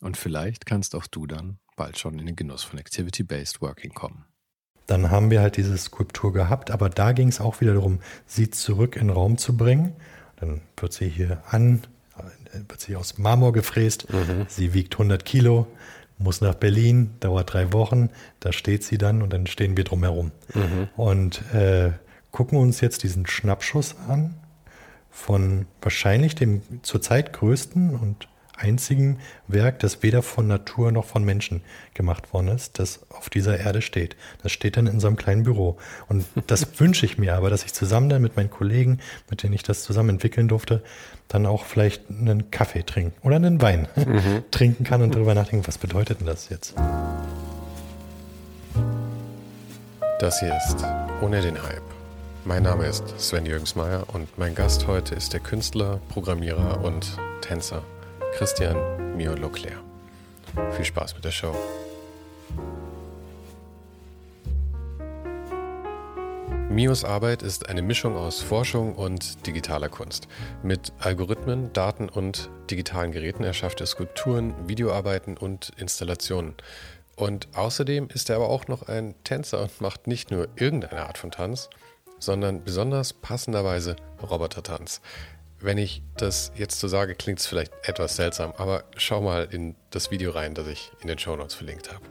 Und vielleicht kannst auch du dann bald schon in den Genuss von Activity-Based Working kommen. Dann haben wir halt diese Skulptur gehabt, aber da ging es auch wieder darum, sie zurück in den Raum zu bringen. Dann wird sie hier an, wird sie aus Marmor gefräst. Mhm. Sie wiegt 100 Kilo muss nach Berlin, dauert drei Wochen, da steht sie dann und dann stehen wir drumherum. Mhm. Und äh, gucken uns jetzt diesen Schnappschuss an von wahrscheinlich dem zurzeit größten und einzigen Werk, das weder von Natur noch von Menschen gemacht worden ist, das auf dieser Erde steht. Das steht dann in so einem kleinen Büro. Und das wünsche ich mir aber, dass ich zusammen dann mit meinen Kollegen, mit denen ich das zusammen entwickeln durfte, dann auch vielleicht einen Kaffee trinken oder einen Wein mhm. trinken kann und darüber nachdenken, was bedeutet denn das jetzt? Das hier ist Ohne den Hype. Mein Name ist Sven Jürgensmeier und mein Gast heute ist der Künstler, Programmierer und Tänzer Christian Mio Leclerc. Viel Spaß mit der Show. Mios Arbeit ist eine Mischung aus Forschung und digitaler Kunst. Mit Algorithmen, Daten und digitalen Geräten erschafft er Skulpturen, Videoarbeiten und Installationen. Und außerdem ist er aber auch noch ein Tänzer und macht nicht nur irgendeine Art von Tanz, sondern besonders passenderweise Robotertanz. Wenn ich das jetzt so sage, klingt es vielleicht etwas seltsam, aber schau mal in das Video rein, das ich in den Show Notes verlinkt habe.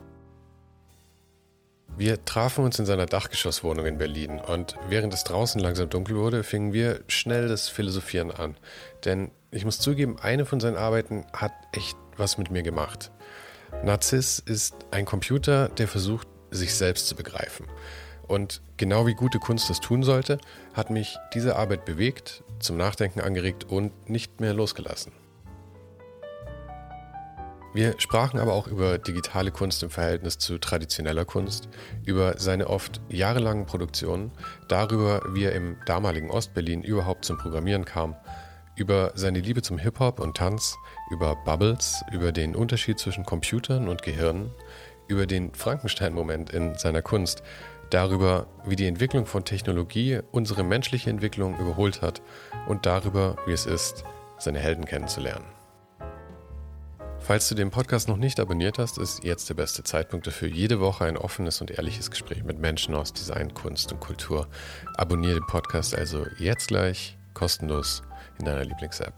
Wir trafen uns in seiner Dachgeschosswohnung in Berlin und während es draußen langsam dunkel wurde, fingen wir schnell das Philosophieren an. Denn ich muss zugeben, eine von seinen Arbeiten hat echt was mit mir gemacht. Narziss ist ein Computer, der versucht, sich selbst zu begreifen. Und genau wie gute Kunst das tun sollte, hat mich diese Arbeit bewegt, zum Nachdenken angeregt und nicht mehr losgelassen. Wir sprachen aber auch über digitale Kunst im Verhältnis zu traditioneller Kunst, über seine oft jahrelangen Produktionen, darüber, wie er im damaligen Ostberlin überhaupt zum Programmieren kam, über seine Liebe zum Hip-Hop und Tanz, über Bubbles, über den Unterschied zwischen Computern und Gehirnen, über den Frankenstein-Moment in seiner Kunst darüber, wie die Entwicklung von Technologie unsere menschliche Entwicklung überholt hat und darüber, wie es ist, seine Helden kennenzulernen. Falls du den Podcast noch nicht abonniert hast, ist jetzt der beste Zeitpunkt dafür. Jede Woche ein offenes und ehrliches Gespräch mit Menschen aus Design, Kunst und Kultur. Abonniere den Podcast also jetzt gleich kostenlos in deiner Lieblings-App.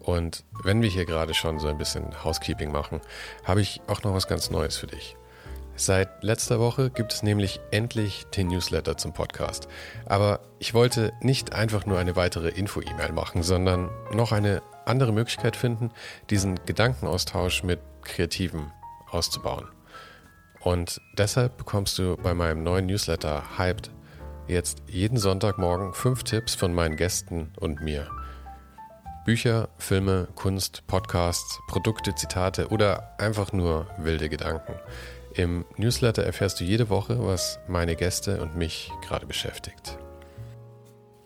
Und wenn wir hier gerade schon so ein bisschen Housekeeping machen, habe ich auch noch was ganz Neues für dich. Seit letzter Woche gibt es nämlich endlich den Newsletter zum Podcast. Aber ich wollte nicht einfach nur eine weitere Info-E-Mail machen, sondern noch eine andere Möglichkeit finden, diesen Gedankenaustausch mit Kreativen auszubauen. Und deshalb bekommst du bei meinem neuen Newsletter Hyped jetzt jeden Sonntagmorgen fünf Tipps von meinen Gästen und mir. Bücher, Filme, Kunst, Podcasts, Produkte, Zitate oder einfach nur wilde Gedanken. Im Newsletter erfährst du jede Woche, was meine Gäste und mich gerade beschäftigt.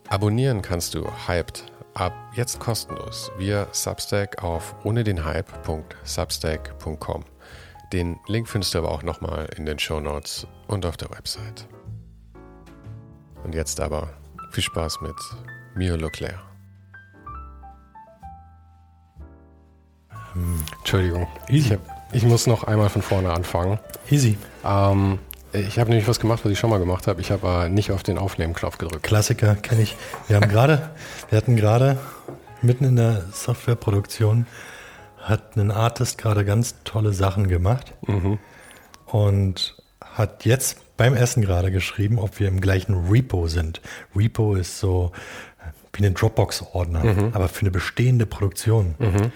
Abonnieren kannst du Hyped ab jetzt kostenlos via Substack auf ohne den Hype.substack.com. Den Link findest du aber auch nochmal in den Show Notes und auf der Website. Und jetzt aber viel Spaß mit Mio Leclerc. Entschuldigung, ich habe ich muss noch einmal von vorne anfangen. Easy. Ähm, ich habe nämlich was gemacht, was ich schon mal gemacht habe. Ich habe äh, nicht auf den Aufnehmen-Knopf gedrückt. Klassiker, kenne ich. Wir haben gerade, wir hatten gerade mitten in der Softwareproduktion hat ein Artist gerade ganz tolle Sachen gemacht mhm. und hat jetzt beim Essen gerade geschrieben, ob wir im gleichen Repo sind. Repo ist so wie ein Dropbox-Ordner, mhm. aber für eine bestehende Produktion. Mhm.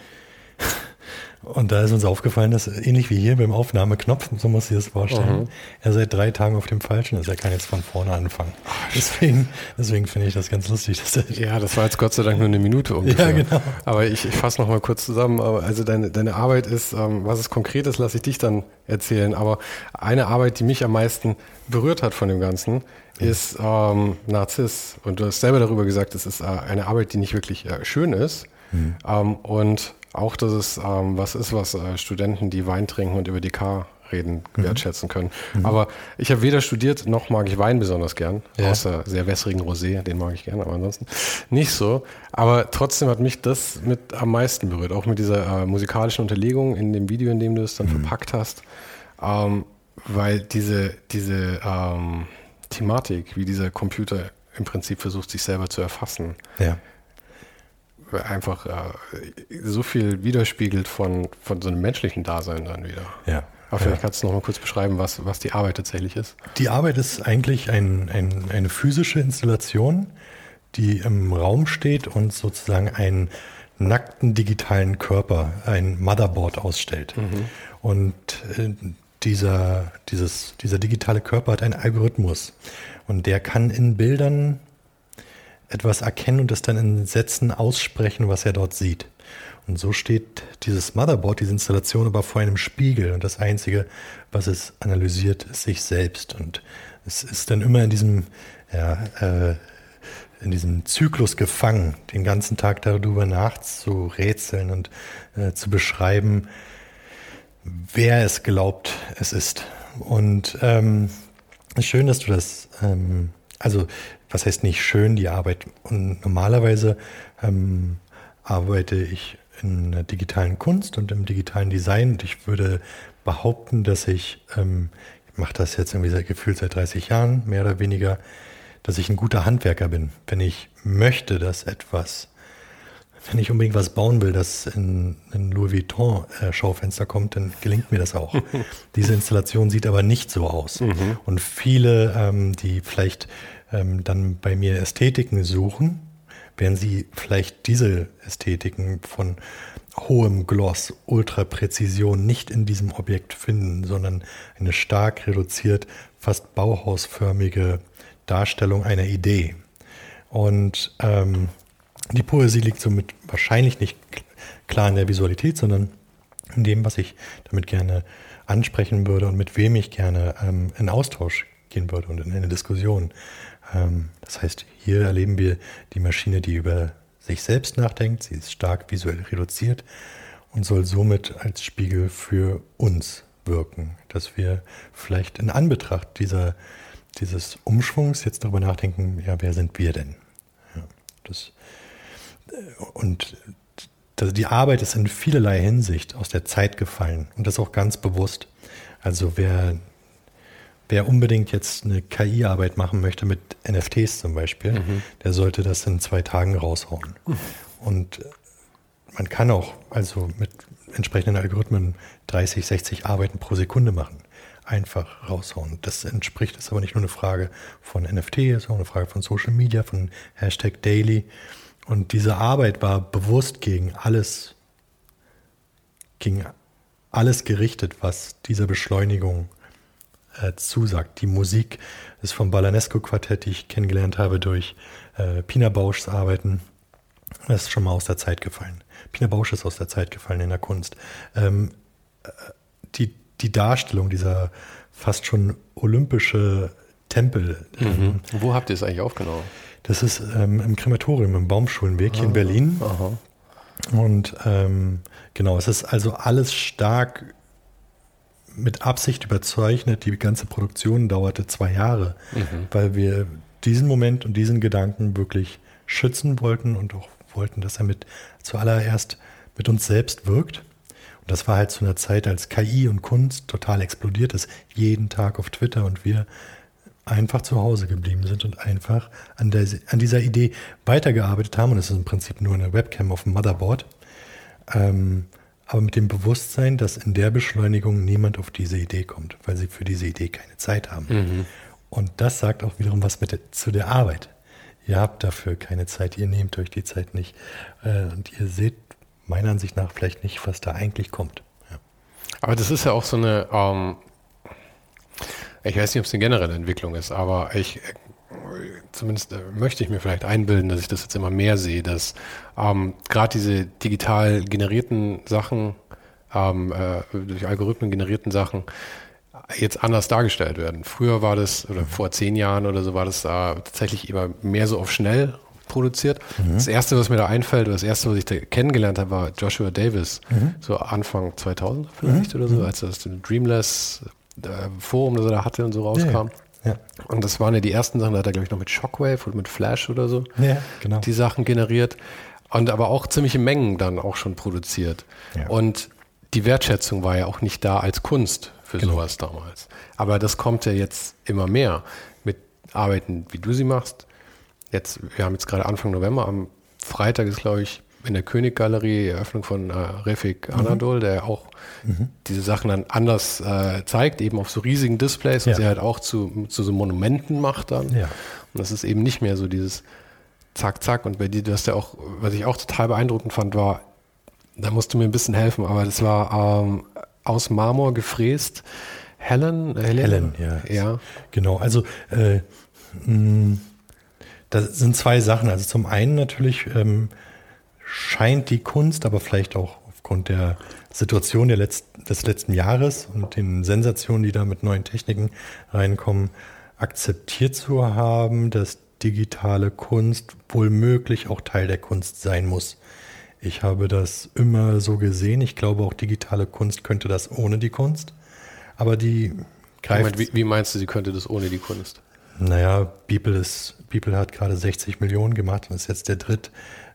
Und da ist uns aufgefallen, dass ähnlich wie hier beim Aufnahmeknopf, so muss ich das vorstellen, mhm. er seit drei Tagen auf dem Falschen ist. Er kann jetzt von vorne anfangen. Deswegen, deswegen finde ich das ganz lustig. Dass ja, das war jetzt Gott sei Dank nur eine Minute ungefähr. Ja, genau. Aber ich, ich fasse noch mal kurz zusammen. Also deine, deine Arbeit ist, ähm, was es konkret ist, lasse ich dich dann erzählen. Aber eine Arbeit, die mich am meisten berührt hat von dem Ganzen, ist ähm, Narziss. Und du hast selber darüber gesagt, es ist äh, eine Arbeit, die nicht wirklich äh, schön ist. Mhm. Ähm, und auch, dass es ähm, was ist, was äh, Studenten, die Wein trinken und über die K reden, mhm. wertschätzen können. Mhm. Aber ich habe weder studiert, noch mag ich Wein besonders gern, ja. außer sehr wässrigen Rosé, den mag ich gern, aber ansonsten nicht so. Aber trotzdem hat mich das mit am meisten berührt, auch mit dieser äh, musikalischen Unterlegung in dem Video, in dem du es dann mhm. verpackt hast, ähm, weil diese, diese ähm, Thematik, wie dieser Computer im Prinzip versucht, sich selber zu erfassen, ja einfach äh, so viel widerspiegelt von, von so einem menschlichen Dasein dann wieder. Ja. Aber vielleicht kannst du noch mal kurz beschreiben, was, was die Arbeit tatsächlich ist. Die Arbeit ist eigentlich ein, ein, eine physische Installation, die im Raum steht und sozusagen einen nackten digitalen Körper, ein Motherboard ausstellt. Mhm. Und äh, dieser, dieses, dieser digitale Körper hat einen Algorithmus und der kann in Bildern etwas erkennen und es dann in Sätzen aussprechen, was er dort sieht. Und so steht dieses Motherboard, diese Installation aber vor einem Spiegel und das Einzige, was es analysiert, ist sich selbst. Und es ist dann immer in diesem, ja, äh, in diesem Zyklus gefangen, den ganzen Tag darüber nachzurätseln und äh, zu beschreiben, wer es glaubt, es ist. Und ähm, schön, dass du das, ähm, also was heißt nicht schön, die Arbeit. Und normalerweise ähm, arbeite ich in der digitalen Kunst und im digitalen Design. Und ich würde behaupten, dass ich, ähm, ich mache das jetzt irgendwie seit gefühlt seit 30 Jahren, mehr oder weniger, dass ich ein guter Handwerker bin. Wenn ich möchte, dass etwas, wenn ich unbedingt was bauen will, das in ein Louis Vuitton äh, Schaufenster kommt, dann gelingt mir das auch. Diese Installation sieht aber nicht so aus. Mhm. Und viele, ähm, die vielleicht ähm, dann bei mir Ästhetiken suchen, werden sie vielleicht diese Ästhetiken von hohem Gloss, Ultrapräzision nicht in diesem Objekt finden, sondern eine stark reduziert, fast bauhausförmige Darstellung einer Idee. Und ähm, die Poesie liegt somit wahrscheinlich nicht klar in der Visualität, sondern in dem, was ich damit gerne ansprechen würde und mit wem ich gerne ähm, in Austausch gehen würde und in eine Diskussion. Ähm, das heißt, hier erleben wir die Maschine, die über sich selbst nachdenkt. Sie ist stark visuell reduziert und soll somit als Spiegel für uns wirken, dass wir vielleicht in Anbetracht dieser, dieses Umschwungs jetzt darüber nachdenken, ja, wer sind wir denn? Ja, das, äh, und die Arbeit ist in vielerlei Hinsicht aus der Zeit gefallen und das auch ganz bewusst. Also wer wer unbedingt jetzt eine KI-Arbeit machen möchte mit NFTs zum Beispiel, mhm. der sollte das in zwei Tagen raushauen. Mhm. Und man kann auch also mit entsprechenden Algorithmen 30, 60 Arbeiten pro Sekunde machen. Einfach raushauen. Das entspricht, ist aber nicht nur eine Frage von NFT, ist auch eine Frage von Social Media, von Hashtag Daily. Und diese Arbeit war bewusst gegen alles, gegen alles gerichtet, was dieser Beschleunigung äh, zusagt. Die Musik ist vom Balanesco-Quartett, die ich kennengelernt habe durch äh, Pina Bauschs Arbeiten. Das ist schon mal aus der Zeit gefallen. Pina Bausch ist aus der Zeit gefallen in der Kunst. Ähm, äh, die, die Darstellung dieser fast schon olympische Tempel. Mhm. Ähm, Wo habt ihr es eigentlich aufgenommen? Das ist ähm, im Krematorium im Baumschulenweg hier in Berlin. Aha. Und ähm, genau, es ist also alles stark mit Absicht überzeichnet. Die ganze Produktion dauerte zwei Jahre, mhm. weil wir diesen Moment und diesen Gedanken wirklich schützen wollten und auch wollten, dass er mit zuallererst mit uns selbst wirkt. Und das war halt zu einer Zeit, als KI und Kunst total explodiert ist, jeden Tag auf Twitter und wir einfach zu Hause geblieben sind und einfach an, der, an dieser Idee weitergearbeitet haben. Und es ist im Prinzip nur eine Webcam auf dem Motherboard. Ähm, aber mit dem Bewusstsein, dass in der Beschleunigung niemand auf diese Idee kommt, weil sie für diese Idee keine Zeit haben. Mhm. Und das sagt auch wiederum was mit der, zu der Arbeit. Ihr habt dafür keine Zeit, ihr nehmt euch die Zeit nicht. Äh, und ihr seht meiner Ansicht nach vielleicht nicht, was da eigentlich kommt. Ja. Aber das ist ja auch so eine, ähm, ich weiß nicht, ob es eine generelle Entwicklung ist, aber ich zumindest äh, möchte ich mir vielleicht einbilden, dass ich das jetzt immer mehr sehe, dass ähm, gerade diese digital generierten Sachen, ähm, äh, durch Algorithmen generierten Sachen, jetzt anders dargestellt werden. Früher war das, oder vor zehn Jahren oder so, war das da tatsächlich immer mehr so auf schnell produziert. Mhm. Das erste, was mir da einfällt, oder das erste, was ich da kennengelernt habe, war Joshua Davis, mhm. so Anfang 2000 vielleicht mhm. oder so, mhm. als das Dreamless äh, Forum, das er da hatte und so rauskam. Ja, ja. Und das waren ja die ersten Sachen, da hat er, glaube ich, noch mit Shockwave oder mit Flash oder so ja, genau. die Sachen generiert. Und aber auch ziemliche Mengen dann auch schon produziert. Ja. Und die Wertschätzung war ja auch nicht da als Kunst für genau. sowas damals. Aber das kommt ja jetzt immer mehr mit Arbeiten, wie du sie machst. Jetzt, wir haben jetzt gerade Anfang November, am Freitag ist, glaube ich, in der Königgalerie Eröffnung von äh, Refik mhm. Anadol, mhm. der auch mhm. diese Sachen dann anders äh, zeigt, eben auf so riesigen Displays und ja. sie halt auch zu, zu so Monumenten macht dann. Ja. Und das ist eben nicht mehr so dieses Zack, Zack. Und bei dir, du hast ja auch, was ich auch total beeindruckend fand, war, da musst du mir ein bisschen helfen, aber das war ähm, aus Marmor gefräst. Helen? Helen, Helen ja. ja. Genau, also äh, mh, das sind zwei Sachen. Also zum einen natürlich ähm, scheint die Kunst, aber vielleicht auch aufgrund der Situation der Letz des letzten Jahres und den Sensationen, die da mit neuen Techniken reinkommen, akzeptiert zu haben, dass digitale Kunst wohl möglich auch Teil der Kunst sein muss. Ich habe das immer so gesehen. Ich glaube, auch digitale Kunst könnte das ohne die Kunst. Aber die greift. Wie, wie, meinst du, sie könnte das ohne die Kunst? Naja, Beeple, ist, Beeple hat gerade 60 Millionen gemacht und ist jetzt der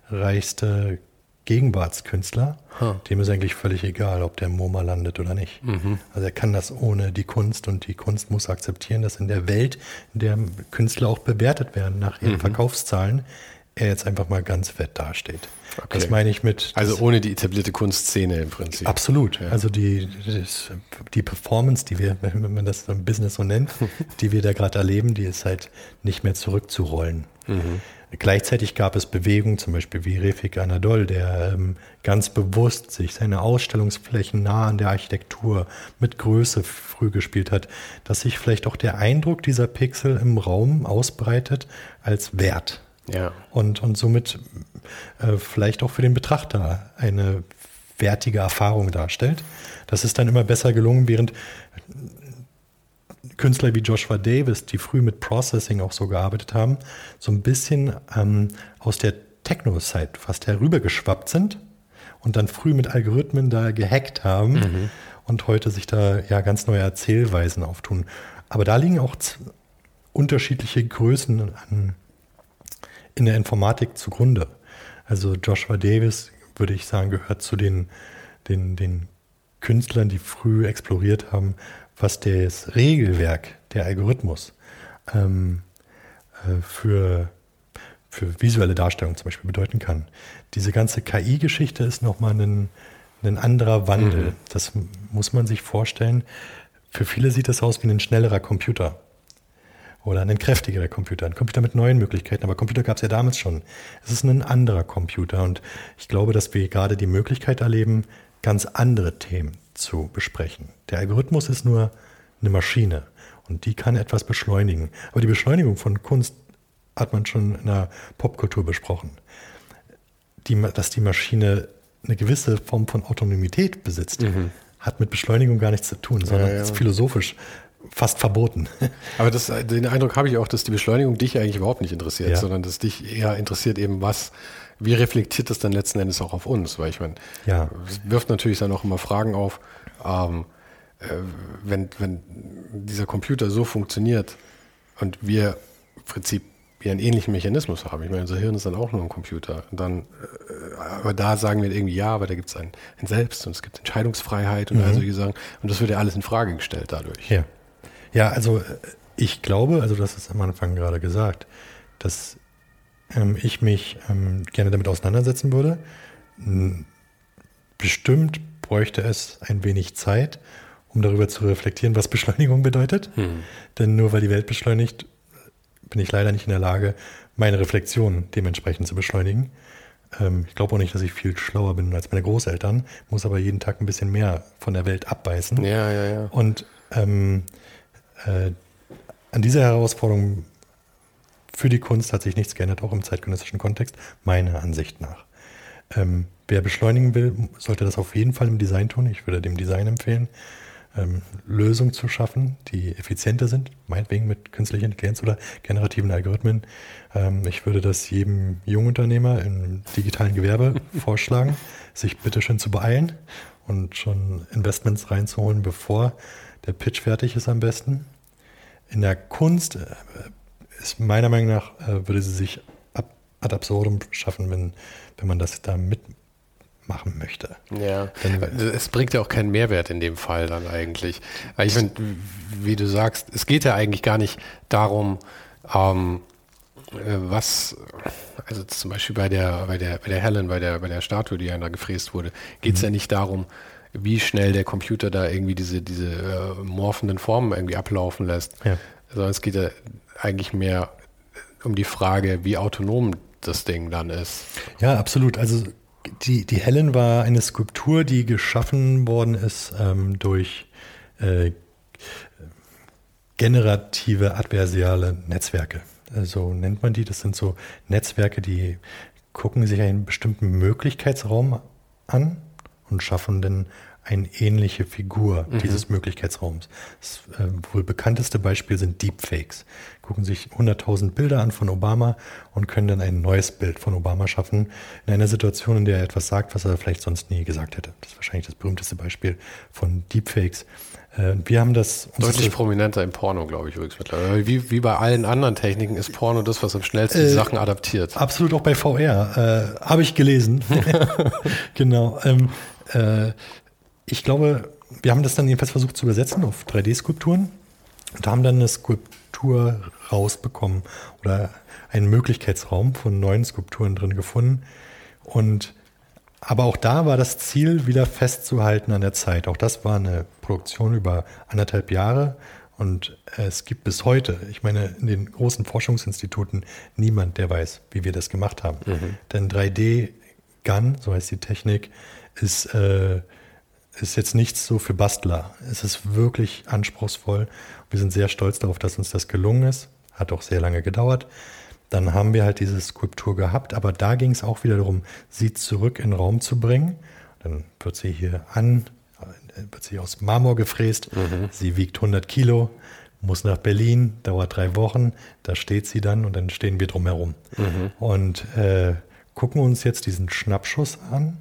drittreichste Gegenwartskünstler. Huh. Dem ist eigentlich völlig egal, ob der MoMA landet oder nicht. Mhm. Also er kann das ohne die Kunst und die Kunst muss akzeptieren, dass in der Welt, in der Künstler auch bewertet werden nach ihren mhm. Verkaufszahlen, er jetzt einfach mal ganz fett dasteht. Okay. Das meine ich mit. Also ohne die etablierte Kunstszene im Prinzip. Absolut. Ja. Also die, die Performance, die wir, wenn man das im Business so nennt, die wir da gerade erleben, die ist halt nicht mehr zurückzurollen. Mhm. Gleichzeitig gab es Bewegungen, zum Beispiel wie Refik Anadol, der ähm, ganz bewusst sich seine Ausstellungsflächen nah an der Architektur mit Größe früh gespielt hat, dass sich vielleicht auch der Eindruck dieser Pixel im Raum ausbreitet als Wert. Ja. Und, und somit äh, vielleicht auch für den Betrachter eine wertige Erfahrung darstellt. Das ist dann immer besser gelungen, während Künstler wie Joshua Davis, die früh mit Processing auch so gearbeitet haben, so ein bisschen ähm, aus der Techno-Zeit fast herübergeschwappt sind und dann früh mit Algorithmen da gehackt haben mhm. und heute sich da ja ganz neue Erzählweisen auftun. Aber da liegen auch unterschiedliche Größen an, in der Informatik zugrunde. Also Joshua Davis, würde ich sagen, gehört zu den, den, den Künstlern, die früh exploriert haben, was das Regelwerk, der Algorithmus ähm, äh, für, für visuelle Darstellung zum Beispiel bedeuten kann. Diese ganze KI-Geschichte ist nochmal ein, ein anderer Wandel. Mhm. Das muss man sich vorstellen. Für viele sieht das aus wie ein schnellerer Computer oder ein kräftigerer Computer, ein Computer mit neuen Möglichkeiten. Aber Computer gab es ja damals schon. Es ist ein anderer Computer und ich glaube, dass wir gerade die Möglichkeit erleben, ganz andere Themen zu besprechen. Der Algorithmus ist nur eine Maschine und die kann etwas beschleunigen. Aber die Beschleunigung von Kunst hat man schon in der Popkultur besprochen. Die, dass die Maschine eine gewisse Form von Autonomität besitzt, mhm. hat mit Beschleunigung gar nichts zu tun, sondern ja, ja. ist philosophisch fast verboten. Aber das, den Eindruck habe ich auch, dass die Beschleunigung dich eigentlich überhaupt nicht interessiert, ja. sondern dass dich eher interessiert eben was, wie reflektiert das dann letzten Endes auch auf uns? Weil ich meine, ja. es wirft natürlich dann auch immer Fragen auf, ähm, äh, wenn, wenn dieser Computer so funktioniert und wir im Prinzip ja einen ähnlichen Mechanismus haben. Ich meine, unser Hirn ist dann auch nur ein Computer. Und dann, äh, aber da sagen wir irgendwie, ja, aber da gibt es ein, ein Selbst und es gibt Entscheidungsfreiheit und mhm. all solche Sachen. Und das wird ja alles in Frage gestellt dadurch. Ja. Ja, also äh, ich glaube, also das ist am Anfang gerade gesagt, dass ähm, ich mich ähm, gerne damit auseinandersetzen würde. Bestimmt bräuchte es ein wenig Zeit, um darüber zu reflektieren, was Beschleunigung bedeutet. Hm. Denn nur weil die Welt beschleunigt, bin ich leider nicht in der Lage, meine Reflexion dementsprechend zu beschleunigen. Ähm, ich glaube auch nicht, dass ich viel schlauer bin als meine Großeltern, muss aber jeden Tag ein bisschen mehr von der Welt abbeißen. Ja, ja, ja. Und ähm, äh, an dieser Herausforderung für die Kunst hat sich nichts geändert, auch im zeitgenössischen Kontext, meiner Ansicht nach. Ähm, wer beschleunigen will, sollte das auf jeden Fall im Design tun. Ich würde dem Design empfehlen, ähm, Lösungen zu schaffen, die effizienter sind, meinetwegen mit künstlicher Intelligenz oder generativen Algorithmen. Ähm, ich würde das jedem Jungunternehmer im digitalen Gewerbe vorschlagen, sich bitteschön zu beeilen und schon Investments reinzuholen, bevor der Pitch fertig ist am besten. In der Kunst äh, ist meiner Meinung nach, äh, würde sie sich ab, ad absurdum schaffen, wenn, wenn man das da mitmachen möchte. Ja, Denn, es bringt ja auch keinen Mehrwert in dem Fall dann eigentlich. Ich finde, wie du sagst, es geht ja eigentlich gar nicht darum, ähm, äh, was, also zum Beispiel bei der, bei der, bei der Helen, bei der, bei der Statue, die ja da gefräst wurde, geht es mhm. ja nicht darum, wie schnell der Computer da irgendwie diese, diese äh, morphenden Formen irgendwie ablaufen lässt. Ja. Sondern es geht ja eigentlich mehr um die Frage, wie autonom das Ding dann ist. Ja, absolut. Also die, die Helen war eine Skulptur, die geschaffen worden ist ähm, durch äh, generative adversiale Netzwerke. So nennt man die. Das sind so Netzwerke, die gucken sich einen bestimmten Möglichkeitsraum an und schaffen dann eine ähnliche Figur mhm. dieses Möglichkeitsraums. Das äh, wohl bekannteste Beispiel sind Deepfakes. Gucken sich 100.000 Bilder an von Obama und können dann ein neues Bild von Obama schaffen in einer Situation, in der er etwas sagt, was er vielleicht sonst nie gesagt hätte. Das ist wahrscheinlich das berühmteste Beispiel von Deepfakes. Äh, wir haben das deutlich prominenter im Porno, glaube ich übrigens mittlerweile. Wie, wie bei allen anderen Techniken ist Porno das, was am schnellsten die äh, Sachen adaptiert. Absolut auch bei VR. Äh, Habe ich gelesen. genau. Ähm, äh, ich glaube, wir haben das dann jedenfalls versucht zu übersetzen auf 3D-Skulpturen und haben dann eine Skulptur rausbekommen oder einen Möglichkeitsraum von neuen Skulpturen drin gefunden. Und aber auch da war das Ziel, wieder festzuhalten an der Zeit. Auch das war eine Produktion über anderthalb Jahre. Und es gibt bis heute, ich meine, in den großen Forschungsinstituten niemand, der weiß, wie wir das gemacht haben. Mhm. Denn 3D-Gun, so heißt die Technik, ist äh, ist jetzt nichts so für Bastler. Es ist wirklich anspruchsvoll. Wir sind sehr stolz darauf, dass uns das gelungen ist. Hat auch sehr lange gedauert. Dann haben wir halt diese Skulptur gehabt, aber da ging es auch wieder darum, sie zurück in den Raum zu bringen. Dann wird sie hier an, wird sie aus Marmor gefräst. Mhm. Sie wiegt 100 Kilo, muss nach Berlin, dauert drei Wochen. Da steht sie dann und dann stehen wir drumherum. Mhm. Und äh, gucken uns jetzt diesen Schnappschuss an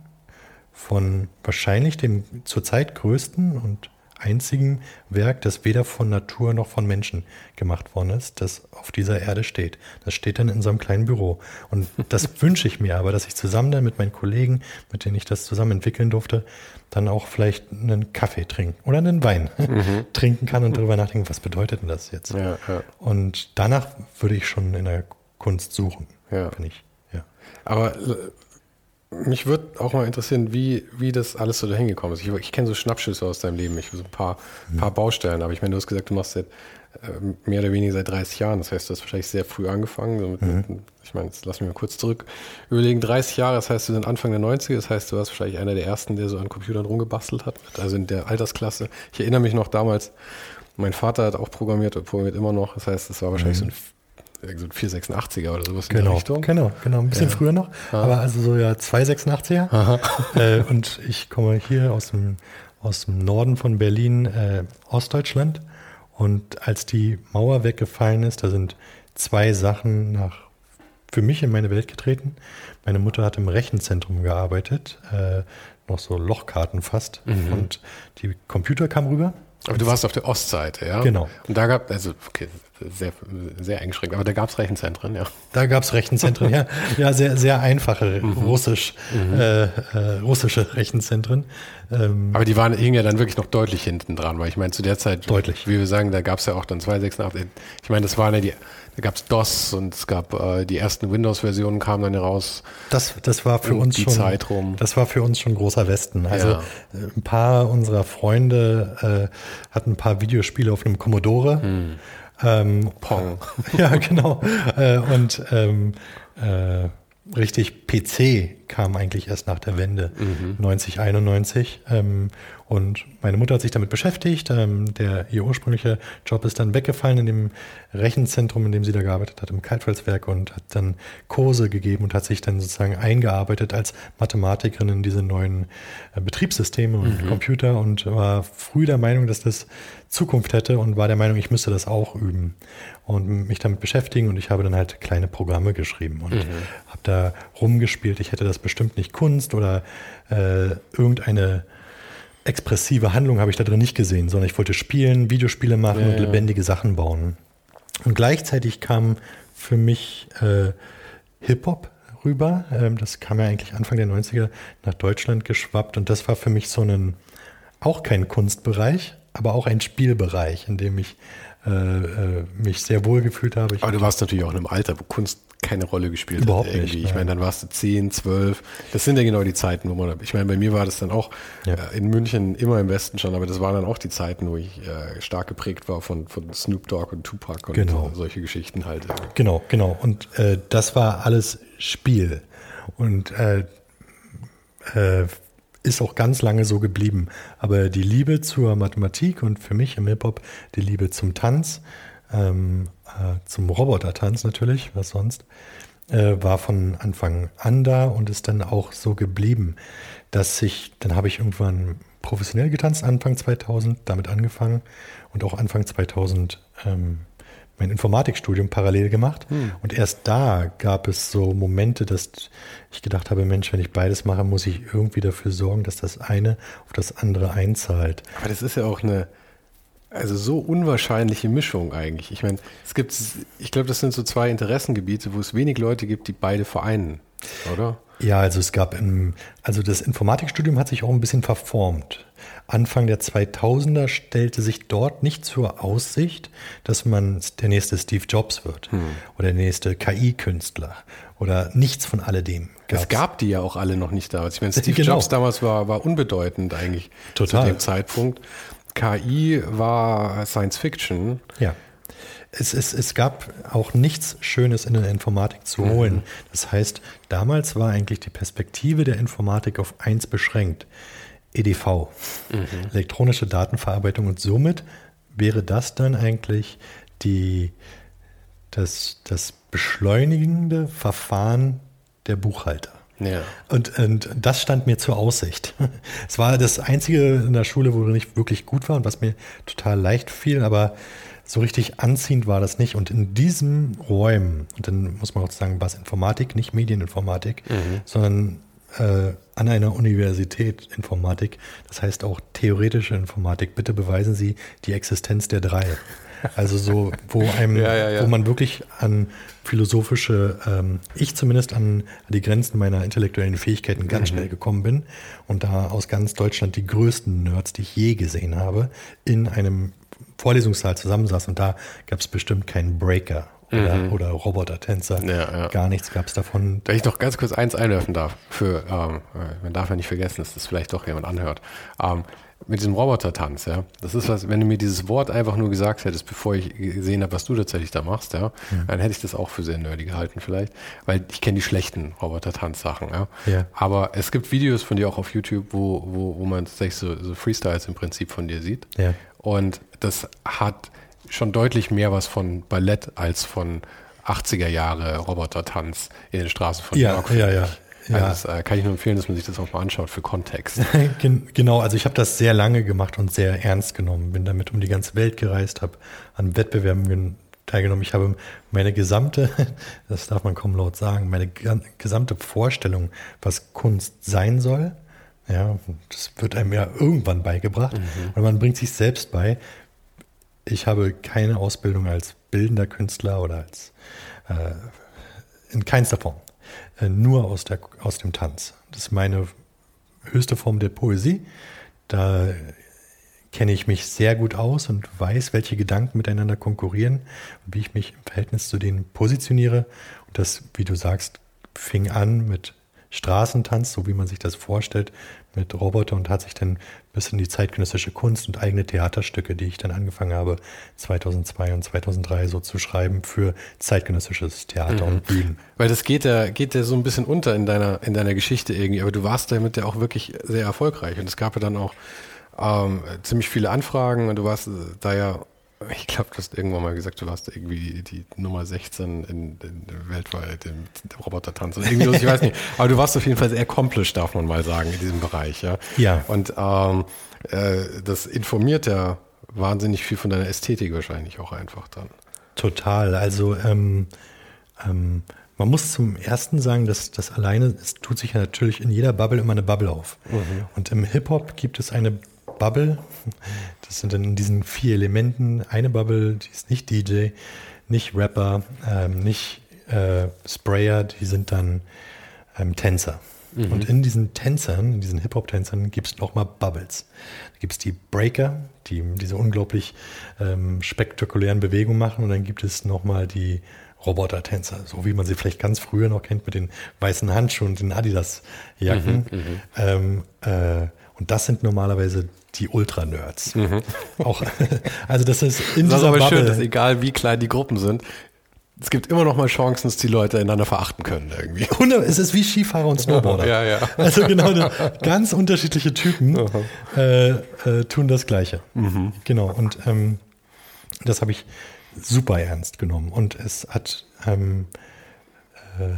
von wahrscheinlich dem zurzeit größten und einzigen Werk, das weder von Natur noch von Menschen gemacht worden ist, das auf dieser Erde steht. Das steht dann in so einem kleinen Büro. Und das wünsche ich mir aber, dass ich zusammen dann mit meinen Kollegen, mit denen ich das zusammen entwickeln durfte, dann auch vielleicht einen Kaffee trinken oder einen Wein mhm. trinken kann und darüber nachdenken, was bedeutet denn das jetzt? Ja, ja. Und danach würde ich schon in der Kunst suchen. Ja. Ich, ja. Aber mich würde auch mal interessieren, wie, wie das alles so dahin gekommen ist. Ich, ich kenne so Schnappschüsse aus deinem Leben, ich so ein paar, mhm. paar Baustellen, aber ich meine, du hast gesagt, du machst seit äh, mehr oder weniger seit 30 Jahren. Das heißt, du hast wahrscheinlich sehr früh angefangen. So mit, mhm. ich meine, jetzt lassen wir mal kurz zurück überlegen. 30 Jahre, das heißt, du sind Anfang der 90er, das heißt, du warst wahrscheinlich einer der ersten, der so an Computern rumgebastelt hat, also in der Altersklasse. Ich erinnere mich noch damals, mein Vater hat auch programmiert und programmiert immer noch. Das heißt, es war wahrscheinlich mhm. so ein so ein 486er oder sowas genau, in der Richtung. Genau, genau, ein bisschen ja. früher noch, Aha. aber also so ja 286er. äh, und ich komme hier aus dem, aus dem Norden von Berlin, äh, Ostdeutschland. Und als die Mauer weggefallen ist, da sind zwei Sachen nach, für mich in meine Welt getreten. Meine Mutter hat im Rechenzentrum gearbeitet, äh, noch so Lochkarten fast. Mhm. Und die Computer kam rüber. Aber du warst auf der Ostseite, ja? Genau. Und da gab, also, okay, sehr, sehr eingeschränkt. Aber da gab es Rechenzentren, ja. Da gab es Rechenzentren, ja. Ja, sehr, sehr einfache mhm. russisch, mhm. Äh, äh, russische Rechenzentren. Ähm, Aber die waren, hingen ja dann wirklich noch deutlich hinten dran, weil ich meine, zu der Zeit, deutlich. wie wir sagen, da gab es ja auch dann 286. Ich meine, das waren ja die da gab es DOS und es gab äh, die ersten Windows-Versionen kamen dann heraus. Das, das war für uns die schon Zeit rum. Das war für uns schon großer Westen. Also ja. Ein paar unserer Freunde äh, hatten ein paar Videospiele auf einem Commodore. Hm. Ähm, Pong. Ja, genau. äh, und ähm, äh, richtig PC kam eigentlich erst nach der Wende, mhm. 90, 91. Ähm, und meine Mutter hat sich damit beschäftigt. Ähm, der ihr ursprünglicher Job ist dann weggefallen in dem Rechenzentrum, in dem sie da gearbeitet hat, im Kaltwalzwerk und hat dann Kurse gegeben und hat sich dann sozusagen eingearbeitet als Mathematikerin in diese neuen äh, Betriebssysteme und mhm. Computer und war früh der Meinung, dass das Zukunft hätte und war der Meinung, ich müsste das auch üben und mich damit beschäftigen und ich habe dann halt kleine Programme geschrieben und mhm. habe da rumgespielt. Ich hätte das bestimmt nicht Kunst oder äh, irgendeine expressive Handlung habe ich da drin nicht gesehen, sondern ich wollte spielen, Videospiele machen ja, und lebendige ja. Sachen bauen. Und gleichzeitig kam für mich äh, Hip-Hop rüber. Ähm, das kam ja eigentlich Anfang der 90er nach Deutschland geschwappt und das war für mich so ein, auch kein Kunstbereich, aber auch ein Spielbereich, in dem ich äh, äh, mich sehr wohl gefühlt habe. Ich aber du warst natürlich auch in einem Alter, wo Kunst keine Rolle gespielt Überhaupt hat. Irgendwie. Nicht, ich meine, dann warst du 10, 12. Das sind ja genau die Zeiten, wo man, ich meine, bei mir war das dann auch ja. äh, in München immer im Westen schon, aber das waren dann auch die Zeiten, wo ich äh, stark geprägt war von, von Snoop Dogg und Tupac und genau. solche Geschichten halt. Genau, genau. Und äh, das war alles Spiel. Und äh, äh, ist auch ganz lange so geblieben. Aber die Liebe zur Mathematik und für mich im Hip-Hop die Liebe zum Tanz, ähm, äh, zum Robotertanz natürlich, was sonst, äh, war von Anfang an da und ist dann auch so geblieben, dass ich, dann habe ich irgendwann professionell getanzt, Anfang 2000, damit angefangen und auch Anfang 2000 ähm, mein Informatikstudium parallel gemacht. Hm. Und erst da gab es so Momente, dass ich gedacht habe, Mensch, wenn ich beides mache, muss ich irgendwie dafür sorgen, dass das eine auf das andere einzahlt. Aber das ist ja auch eine, also so unwahrscheinliche Mischung eigentlich. Ich meine, es gibt, ich glaube, das sind so zwei Interessengebiete, wo es wenig Leute gibt, die beide vereinen, oder? Ja, also es gab im, also das Informatikstudium hat sich auch ein bisschen verformt. Anfang der 2000er stellte sich dort nicht zur Aussicht, dass man der nächste Steve Jobs wird hm. oder der nächste KI-Künstler oder nichts von alledem. Gab's. Es gab die ja auch alle noch nicht damals. Ich meine, Steve genau. Jobs damals war, war unbedeutend eigentlich Total. zu dem Zeitpunkt. KI war Science Fiction. Ja. Es, es, es gab auch nichts Schönes in der Informatik zu holen. Mhm. Das heißt, damals war eigentlich die Perspektive der Informatik auf eins beschränkt. EDV, mhm. elektronische Datenverarbeitung. Und somit wäre das dann eigentlich die, das, das beschleunigende Verfahren der Buchhalter. Ja. Und, und das stand mir zur Aussicht. Es war das Einzige in der Schule, wo ich wirklich gut war und was mir total leicht fiel, aber so richtig anziehend war das nicht. Und in diesen Räumen, und dann muss man auch sagen, war es Informatik, nicht Medieninformatik, mhm. sondern äh, an einer Universität Informatik, das heißt auch theoretische Informatik. Bitte beweisen Sie die Existenz der drei. Also so, wo einem, ja, ja, ja. wo man wirklich an philosophische, ähm, ich zumindest an, die Grenzen meiner intellektuellen Fähigkeiten ganz mhm. schnell gekommen bin und da aus ganz Deutschland die größten Nerds, die ich je gesehen habe, in einem Vorlesungssaal zusammensaß und da gab es bestimmt keinen Breaker oder, mhm. oder Robotertänzer. Ja, ja. Gar nichts gab es davon. Wenn ich noch ganz kurz eins einwerfen darf, für, ähm, man darf ja nicht vergessen, dass das vielleicht doch jemand anhört. Ähm, mit diesem Robotertanz, ja. Das ist was, wenn du mir dieses Wort einfach nur gesagt hättest, bevor ich gesehen habe, was du tatsächlich da machst, ja, ja. dann hätte ich das auch für sehr nerdy gehalten vielleicht, weil ich kenne die schlechten Robotertanz-Sachen, ja. ja. Aber es gibt Videos von dir auch auf YouTube, wo, wo, wo man tatsächlich so, so Freestyles im Prinzip von dir sieht. Ja. Und das hat schon deutlich mehr was von Ballett als von 80er Jahre Robotertanz in den Straßen von ja, New York. Ja, ja, ja. Also das äh, kann ich nur empfehlen, dass man sich das auch mal anschaut für Kontext. genau, also ich habe das sehr lange gemacht und sehr ernst genommen. Bin damit um die ganze Welt gereist, habe an Wettbewerben teilgenommen. Ich habe meine gesamte, das darf man kaum laut sagen, meine gesamte Vorstellung, was Kunst sein soll, ja, das wird einem ja irgendwann beigebracht. Mhm. Und man bringt sich selbst bei, ich habe keine Ausbildung als bildender Künstler oder als äh, in keinster Form. Äh, nur aus, der, aus dem Tanz. Das ist meine höchste Form der Poesie. Da kenne ich mich sehr gut aus und weiß, welche Gedanken miteinander konkurrieren und wie ich mich im Verhältnis zu denen positioniere. Und das, wie du sagst, fing an mit Straßentanz, so wie man sich das vorstellt, mit Roboter und hat sich dann bis in die zeitgenössische Kunst und eigene Theaterstücke, die ich dann angefangen habe, 2002 und 2003 so zu schreiben für zeitgenössisches Theater mhm. und Bühnen. Weil das geht ja, geht ja so ein bisschen unter in deiner, in deiner Geschichte irgendwie, aber du warst damit ja auch wirklich sehr erfolgreich und es gab ja dann auch ähm, ziemlich viele Anfragen und du warst da ja ich glaube, du hast irgendwann mal gesagt, du warst irgendwie die Nummer 16 in, in weltweit im Roboter-Tanz. Irgendwie, ich weiß nicht. Aber du warst auf jeden Fall sehr accomplished, darf man mal sagen, in diesem Bereich. Ja. ja. Und ähm, äh, das informiert ja wahnsinnig viel von deiner Ästhetik wahrscheinlich auch einfach dann. Total. Also ähm, ähm, man muss zum ersten sagen, dass das alleine, es tut sich ja natürlich in jeder Bubble immer eine Bubble auf. Mhm. Und im Hip-Hop gibt es eine Bubble. Das sind dann in diesen vier Elementen eine Bubble, die ist nicht DJ, nicht Rapper, ähm, nicht äh, Sprayer, die sind dann ähm, Tänzer. Mhm. Und in diesen Tänzern, in diesen Hip-Hop-Tänzern gibt es nochmal Bubbles. Da gibt es die Breaker, die diese unglaublich ähm, spektakulären Bewegungen machen. Und dann gibt es nochmal die Roboter-Tänzer, so wie man sie vielleicht ganz früher noch kennt mit den weißen Handschuhen und den Adidas-Jacken. Mhm, mhm. ähm, äh, und das sind normalerweise die Ultra-Nerds. Mhm. Auch, also das ist in das ist aber Bubble, schön, dass egal wie klein die Gruppen sind, es gibt immer noch mal Chancen, dass die Leute einander verachten können irgendwie. es ist wie Skifahrer und Snowboarder. ja, ja. Also genau, ganz unterschiedliche Typen äh, äh, tun das Gleiche. Mhm. Genau, und ähm, das habe ich super ernst genommen. Und es hat ähm, äh,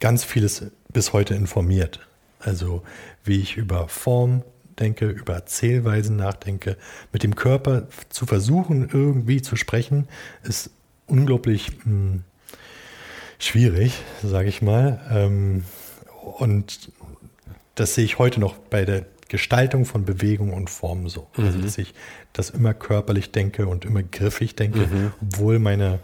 ganz vieles bis heute informiert. Also wie ich über Form denke, über Zählweisen nachdenke. Mit dem Körper zu versuchen, irgendwie zu sprechen, ist unglaublich mh, hm, schwierig, sage ich mal. Ähm, und das sehe ich heute noch bei der Gestaltung von Bewegung und Form so. Also, mhm. Also, dass ich das immer körperlich denke und immer griffig denke, mhm. obwohl meine,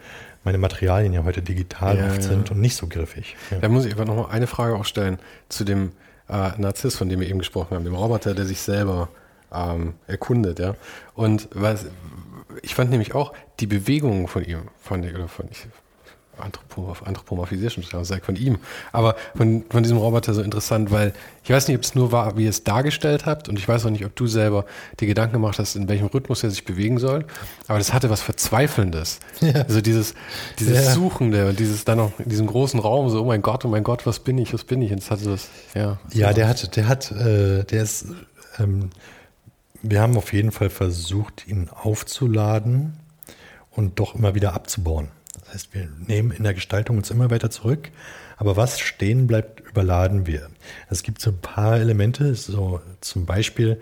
meine Materialien ja heute digital ja, oft ja. sind und nicht so griffig. Ja. Da muss ich aber noch mal eine Frage auch stellen zu dem äh, Narziss, von dem wir eben gesprochen haben, dem Roboter, der sich selber ähm, erkundet, ja. Und was, ich fand nämlich auch die Bewegungen von ihm, fand oder von, ich Anthropomorph, anthropomorphisieren, sag von ihm, aber von, von diesem Roboter so interessant, weil ich weiß nicht, ob es nur war, wie ihr es dargestellt habt und ich weiß auch nicht, ob du selber die Gedanken gemacht hast, in welchem Rhythmus er sich bewegen soll, aber das hatte was Verzweifelndes. Ja. Also dieses, dieses ja. Suchende und dieses dann noch in diesem großen Raum, so, oh mein Gott, oh mein Gott, was bin ich, was bin ich? Und das hatte das, ja. Ja, der hat, der hat, äh, der ist, ähm, wir haben auf jeden Fall versucht, ihn aufzuladen und doch immer wieder abzubauen. Das heißt, wir nehmen in der Gestaltung uns immer weiter zurück, aber was stehen bleibt, überladen wir. Es gibt so ein paar Elemente, so zum Beispiel,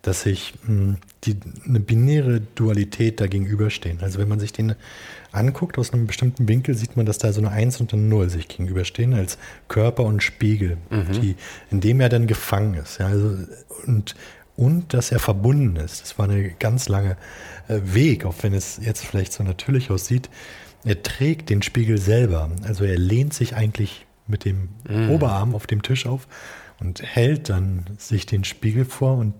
dass sich hm, die, eine binäre Dualität da gegenüberstehen. Also wenn man sich den anguckt aus einem bestimmten Winkel, sieht man, dass da so eine Eins und eine Null sich gegenüberstehen als Körper und Spiegel, mhm. die, in dem er dann gefangen ist. Ja, also, und, und dass er verbunden ist. Das war eine ganz lange äh, Weg, auch wenn es jetzt vielleicht so natürlich aussieht. Er trägt den Spiegel selber. Also er lehnt sich eigentlich mit dem mm. Oberarm auf dem Tisch auf und hält dann sich den Spiegel vor. Und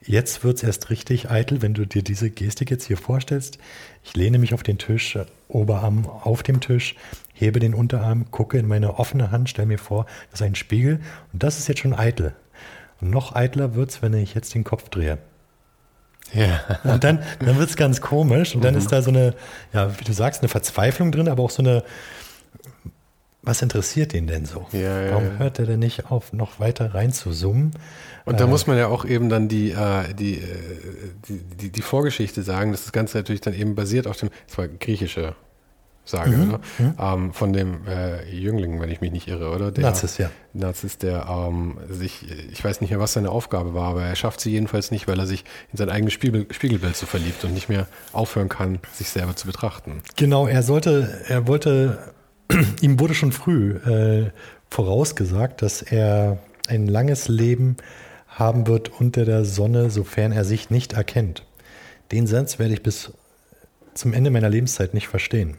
jetzt wird es erst richtig eitel, wenn du dir diese Gestik jetzt hier vorstellst. Ich lehne mich auf den Tisch, Oberarm auf dem Tisch, hebe den Unterarm, gucke in meine offene Hand, stelle mir vor, das ist ein Spiegel. Und das ist jetzt schon eitel. Und noch eitler wird es, wenn ich jetzt den Kopf drehe. Ja. Und dann, dann wird es ganz komisch und dann mhm. ist da so eine, ja, wie du sagst, eine Verzweiflung drin, aber auch so eine, was interessiert ihn denn so? Ja, ja, Warum hört er denn nicht auf, noch weiter rein zu summen? Und da äh, muss man ja auch eben dann die, äh, die, äh, die, die, die, Vorgeschichte sagen, dass das Ganze natürlich dann eben basiert auf dem, das war griechische sage, mhm. ne? mhm. Ähm, von dem äh, Jüngling, wenn ich mich nicht irre, oder? Der, Narzis, ja. Narzis, der ähm, sich, ich weiß nicht mehr, was seine Aufgabe war, aber er schafft sie jedenfalls nicht, weil er sich in sein eigenes Spiegel, Spiegelbild so verliebt und nicht mehr aufhören kann, sich selber zu betrachten. Genau, er sollte, er wollte, ihm wurde schon früh äh, vorausgesagt, dass er ein langes Leben haben wird unter der Sonne, sofern er sich nicht erkennt. Den Satz werde ich bis zum Ende meiner Lebenszeit nicht verstehen.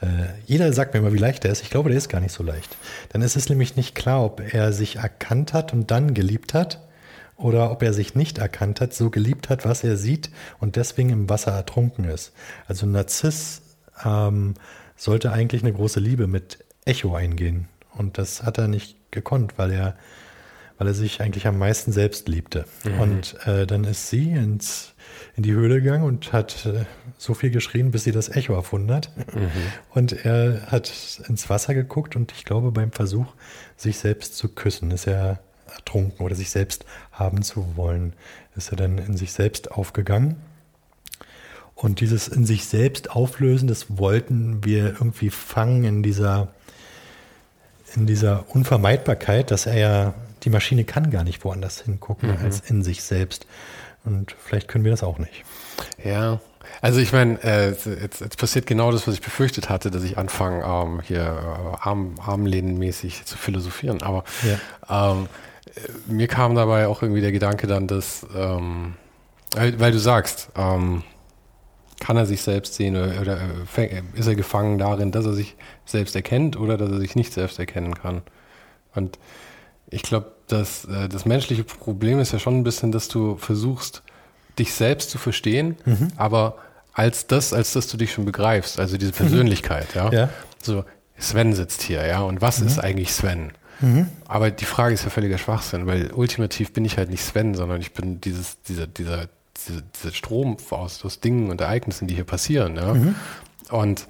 Äh, jeder sagt mir immer, wie leicht er ist. Ich glaube, der ist gar nicht so leicht. Dann ist es nämlich nicht klar, ob er sich erkannt hat und dann geliebt hat oder ob er sich nicht erkannt hat, so geliebt hat, was er sieht und deswegen im Wasser ertrunken ist. Also ein Narziss ähm, sollte eigentlich eine große Liebe mit Echo eingehen. Und das hat er nicht gekonnt, weil er, weil er sich eigentlich am meisten selbst liebte. Mhm. Und äh, dann ist sie ins, in die Höhle gegangen und hat äh, so viel geschrien, bis sie das Echo erfunden hat. Mhm. Und er hat ins Wasser geguckt und ich glaube, beim Versuch, sich selbst zu küssen, ist er ertrunken oder sich selbst haben zu wollen, ist er dann in sich selbst aufgegangen. Und dieses in sich selbst auflösen, das wollten wir irgendwie fangen in dieser, in dieser Unvermeidbarkeit, dass er ja, die Maschine kann gar nicht woanders hingucken mhm. als in sich selbst. Und vielleicht können wir das auch nicht. Ja, also ich meine, äh, jetzt, jetzt, passiert genau das, was ich befürchtet hatte, dass ich anfange, ähm, hier äh, Arm, Armlehnenmäßig zu philosophieren. Aber ja. ähm, mir kam dabei auch irgendwie der Gedanke dann, dass, ähm, weil du sagst, ähm, kann er sich selbst sehen oder, oder äh, ist er gefangen darin, dass er sich selbst erkennt oder dass er sich nicht selbst erkennen kann? Und ich glaube, dass äh, das menschliche Problem ist ja schon ein bisschen, dass du versuchst, dich selbst zu verstehen, mhm. aber als das, als dass du dich schon begreifst, also diese Persönlichkeit, ja. ja. So, Sven sitzt hier, ja, und was mhm. ist eigentlich Sven? Mhm. Aber die Frage ist ja völliger Schwachsinn, weil ultimativ bin ich halt nicht Sven, sondern ich bin dieses, dieser, dieser, dieser, dieser Strom aus, aus Dingen und Ereignissen, die hier passieren. Ja? Mhm. Und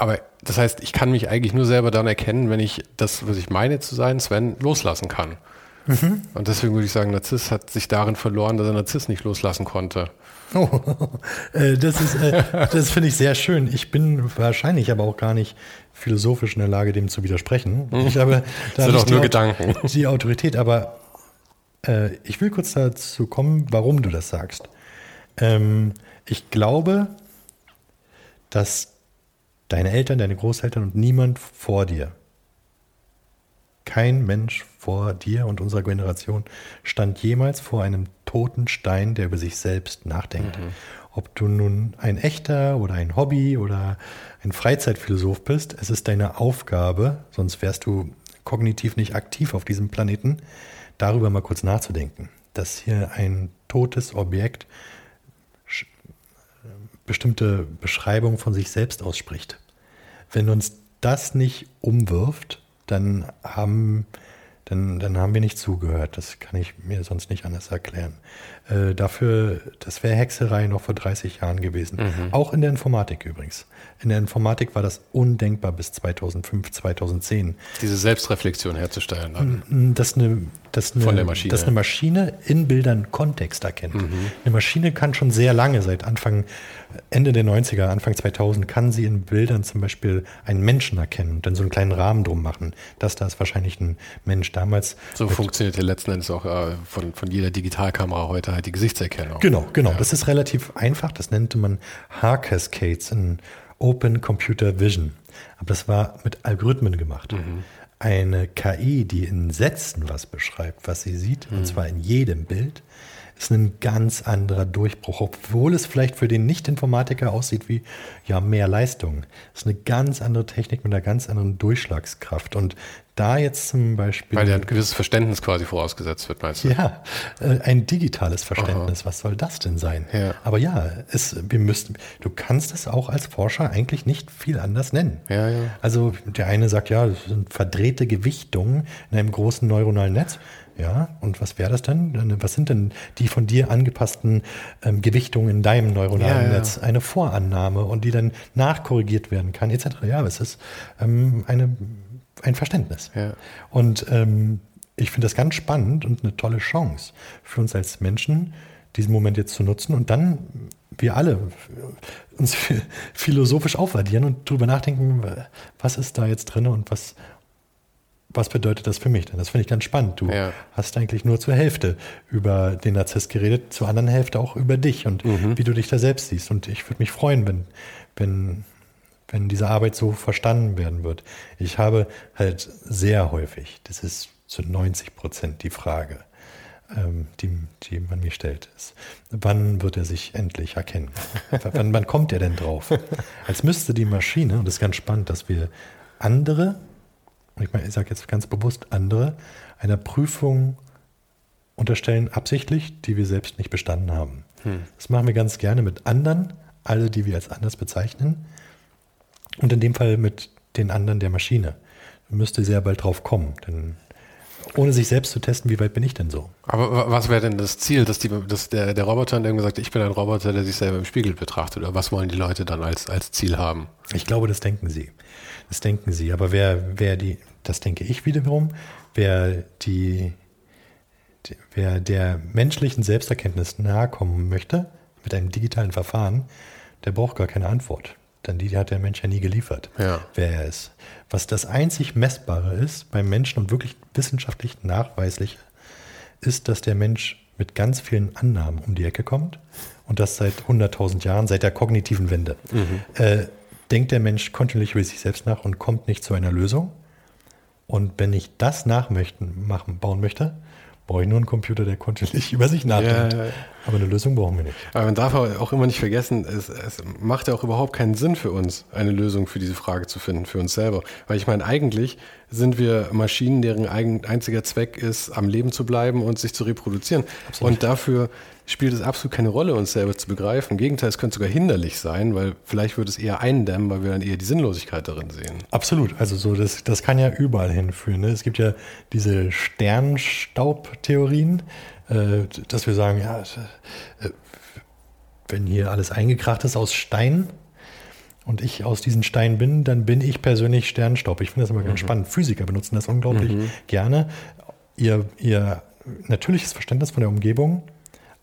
aber das heißt, ich kann mich eigentlich nur selber dann erkennen, wenn ich das, was ich meine zu sein, Sven, loslassen kann. Mhm. Und deswegen würde ich sagen, Narziss hat sich darin verloren, dass er Narziss nicht loslassen konnte. Oh, äh, das ist, äh, das finde ich sehr schön. Ich bin wahrscheinlich aber auch gar nicht philosophisch in der Lage, dem zu widersprechen. Mhm. Ich habe da sind doch nur Gedanken. Die Autorität, aber äh, ich will kurz dazu kommen, warum du das sagst. Ähm, ich glaube, dass deine Eltern, deine Großeltern und niemand vor dir kein Mensch vor dir und unserer Generation stand jemals vor einem toten Stein, der über sich selbst nachdenkt. Mhm. Ob du nun ein echter oder ein Hobby oder ein Freizeitphilosoph bist, es ist deine Aufgabe, sonst wärst du kognitiv nicht aktiv auf diesem Planeten, darüber mal kurz nachzudenken, dass hier ein totes Objekt bestimmte Beschreibung von sich selbst ausspricht. Wenn uns das nicht umwirft, dann haben, dann, dann haben wir nicht zugehört. Das kann ich mir sonst nicht anders erklären. Äh, dafür, das wäre Hexerei noch vor 30 Jahren gewesen. Mhm. Auch in der Informatik übrigens. In der Informatik war das undenkbar bis 2005, 2010. Diese Selbstreflexion herzustellen. Dass eine, dass eine, Von der Maschine. Dass eine Maschine in Bildern Kontext erkennt. Mhm. Eine Maschine kann schon sehr lange, seit Anfang, Ende der 90er, Anfang 2000, kann sie in Bildern zum Beispiel einen Menschen erkennen und dann so einen kleinen Rahmen drum machen. Das da ist wahrscheinlich ein Mensch damals. So funktioniert ja letzten Endes auch äh, von, von jeder Digitalkamera heute halt die Gesichtserkennung. Genau, genau. Ja. Das ist relativ einfach. Das nannte man H-Cascades in Open Computer Vision. Aber das war mit Algorithmen gemacht. Mhm. Eine KI, die in Sätzen was beschreibt, was sie sieht, mhm. und zwar in jedem Bild, ist ein ganz anderer Durchbruch, obwohl es vielleicht für den Nicht-Informatiker aussieht wie ja mehr Leistung. Es ist eine ganz andere Technik mit einer ganz anderen Durchschlagskraft. Und da jetzt zum Beispiel. Weil ja ein gewisses Verständnis quasi vorausgesetzt wird, meinst du? Ja, äh, ein digitales Verständnis. Aha. Was soll das denn sein? Ja. Aber ja, es, wir müssten, du kannst es auch als Forscher eigentlich nicht viel anders nennen. Ja, ja. Also der eine sagt, ja, das sind verdrehte Gewichtungen in einem großen neuronalen Netz. Ja, und was wäre das denn? Was sind denn die von dir angepassten ähm, Gewichtungen in deinem neuronalen ja, Netz? Eine Vorannahme und die dann nachkorrigiert werden kann, etc. Ja, es ist ähm, eine, ein Verständnis. Ja. Und ähm, ich finde das ganz spannend und eine tolle Chance für uns als Menschen, diesen Moment jetzt zu nutzen und dann wir alle uns philosophisch aufaddieren und darüber nachdenken, was ist da jetzt drin und was, was bedeutet das für mich denn? Das finde ich ganz spannend. Du ja. hast eigentlich nur zur Hälfte über den Narziss geredet, zur anderen Hälfte auch über dich und mhm. wie du dich da selbst siehst. Und ich würde mich freuen, wenn, wenn, wenn diese Arbeit so verstanden werden wird. Ich habe halt sehr häufig, das ist zu 90 Prozent die Frage, ähm, die, die man mir stellt, ist, wann wird er sich endlich erkennen? wann, wann kommt er denn drauf? Als müsste die Maschine, und das ist ganz spannend, dass wir andere, ich, meine, ich sage jetzt ganz bewusst andere, einer Prüfung unterstellen, absichtlich, die wir selbst nicht bestanden haben. Hm. Das machen wir ganz gerne mit anderen, alle, die wir als anders bezeichnen. Und in dem Fall mit den anderen der Maschine. Müsste sehr bald drauf kommen, denn ohne sich selbst zu testen, wie weit bin ich denn so? Aber was wäre denn das Ziel, dass, die, dass der, der Roboter dann gesagt, ich bin ein Roboter, der sich selber im Spiegel betrachtet? Oder was wollen die Leute dann als, als Ziel haben? Ich glaube, das denken sie. Das denken sie. Aber wer, wer die, das denke ich wiederum, wer die, die wer der menschlichen Selbsterkenntnis nahe kommen möchte, mit einem digitalen Verfahren, der braucht gar keine Antwort. Denn die hat der Mensch ja nie geliefert, ja. wer er ist. Was das einzig Messbare ist beim Menschen und wirklich wissenschaftlich nachweislich, ist, dass der Mensch mit ganz vielen Annahmen um die Ecke kommt und das seit 100.000 Jahren, seit der kognitiven Wende. Mhm. Äh, denkt der Mensch kontinuierlich über sich selbst nach und kommt nicht zu einer Lösung. Und wenn ich das nachmöchten, machen, bauen möchte, brauche ich nur einen Computer, der kontinuierlich über sich nachdenkt. Ja, ja. Aber eine Lösung brauchen wir nicht. Aber man darf auch immer nicht vergessen, es, es, macht ja auch überhaupt keinen Sinn für uns, eine Lösung für diese Frage zu finden, für uns selber. Weil ich meine, eigentlich sind wir Maschinen, deren einziger Zweck ist, am Leben zu bleiben und sich zu reproduzieren. Absolut. Und dafür spielt es absolut keine Rolle, uns selber zu begreifen. Im Gegenteil, es könnte sogar hinderlich sein, weil vielleicht würde es eher eindämmen, weil wir dann eher die Sinnlosigkeit darin sehen. Absolut. Also so, das, das kann ja überall hinführen. Ne? Es gibt ja diese Sternstaubtheorien, dass wir sagen, ja, äh, wenn hier alles eingekracht ist aus Stein, und ich aus diesen Steinen bin, dann bin ich persönlich Sternstaub. Ich finde das immer ganz mhm. spannend. Physiker benutzen das unglaublich mhm. gerne. Ihr, ihr natürliches Verständnis von der Umgebung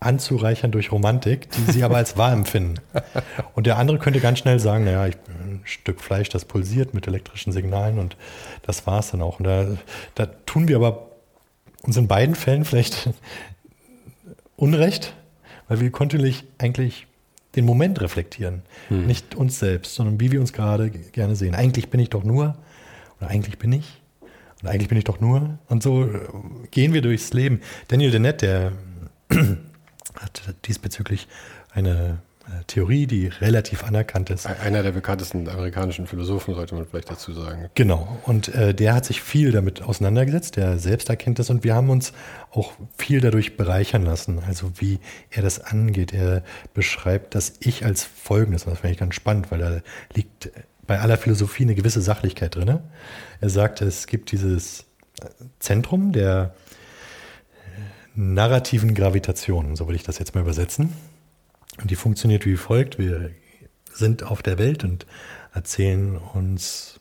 anzureichern durch Romantik, die sie aber als wahr empfinden. Und der andere könnte ganz schnell sagen, naja, ich bin ein Stück Fleisch, das pulsiert mit elektrischen Signalen und das war es dann auch. Und da, da tun wir aber uns in beiden Fällen vielleicht Unrecht, weil wir kontinuierlich eigentlich den Moment reflektieren. Hm. Nicht uns selbst, sondern wie wir uns gerade gerne sehen. Eigentlich bin ich doch nur, oder eigentlich bin ich, und eigentlich bin ich doch nur. Und so gehen wir durchs Leben. Daniel Dennett, der hat diesbezüglich eine Theorie, die relativ anerkannt ist. Einer der bekanntesten amerikanischen Philosophen, sollte man vielleicht dazu sagen. Genau. Und äh, der hat sich viel damit auseinandergesetzt, der selbst erkennt das. Und wir haben uns auch viel dadurch bereichern lassen. Also wie er das angeht. Er beschreibt das Ich als Folgendes. Das finde ich ganz spannend, weil da liegt bei aller Philosophie eine gewisse Sachlichkeit drin. Er sagt, es gibt dieses Zentrum der narrativen Gravitation, so will ich das jetzt mal übersetzen. Und die funktioniert wie folgt. Wir sind auf der Welt und erzählen uns,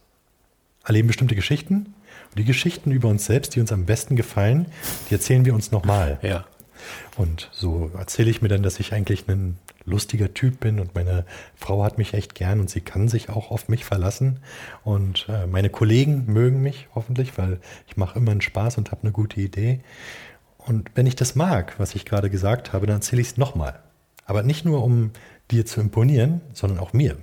erleben bestimmte Geschichten. Und die Geschichten über uns selbst, die uns am besten gefallen, die erzählen wir uns nochmal. Ja. Und so erzähle ich mir dann, dass ich eigentlich ein lustiger Typ bin und meine Frau hat mich echt gern und sie kann sich auch auf mich verlassen. Und äh, meine Kollegen mögen mich hoffentlich, weil ich mache immer einen Spaß und habe eine gute Idee. Und wenn ich das mag, was ich gerade gesagt habe, dann erzähle ich es nochmal. Aber nicht nur, um dir zu imponieren, sondern auch mir.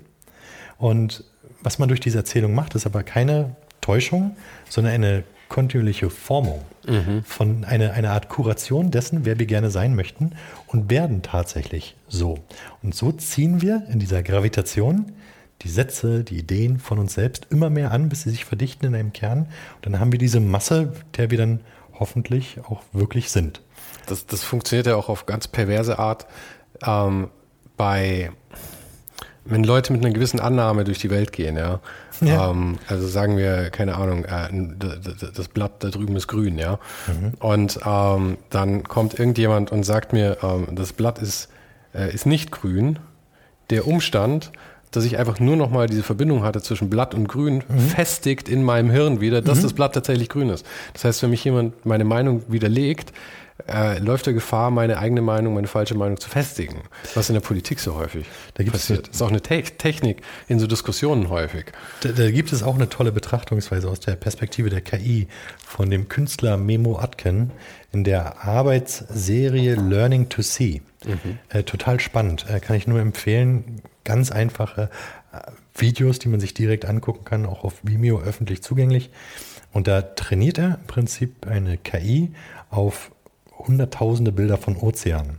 Und was man durch diese Erzählung macht, ist aber keine Täuschung, sondern eine kontinuierliche Formung mhm. von einer eine Art Kuration dessen, wer wir gerne sein möchten und werden tatsächlich so. Und so ziehen wir in dieser Gravitation die Sätze, die Ideen von uns selbst immer mehr an, bis sie sich verdichten in einem Kern. Und dann haben wir diese Masse, der wir dann hoffentlich auch wirklich sind. Das, das funktioniert ja auch auf ganz perverse Art ähm, bei, wenn Leute mit einer gewissen Annahme durch die Welt gehen, ja. ja. Ähm, also sagen wir, keine Ahnung, äh, das Blatt da drüben ist grün, ja. Mhm. Und ähm, dann kommt irgendjemand und sagt mir, ähm, das Blatt ist, äh, ist nicht grün. Der Umstand, dass ich einfach nur noch mal diese Verbindung hatte zwischen Blatt und Grün, mhm. festigt in meinem Hirn wieder, dass mhm. das Blatt tatsächlich grün ist. Das heißt, wenn mich jemand meine Meinung widerlegt, äh, läuft der Gefahr, meine eigene Meinung, meine falsche Meinung zu festigen. Was in der Politik so häufig da passiert. Das ist auch eine Te Technik in so Diskussionen häufig. Da, da, gibt es auch eine tolle Betrachtungsweise aus der Perspektive der KI von dem Künstler Memo Atken in der Arbeitsserie Learning to See. Mhm. Äh, total spannend. Äh, kann ich nur empfehlen. Ganz einfache äh, Videos, die man sich direkt angucken kann, auch auf Vimeo öffentlich zugänglich. Und da trainiert er im Prinzip eine KI auf hunderttausende Bilder von Ozeanen.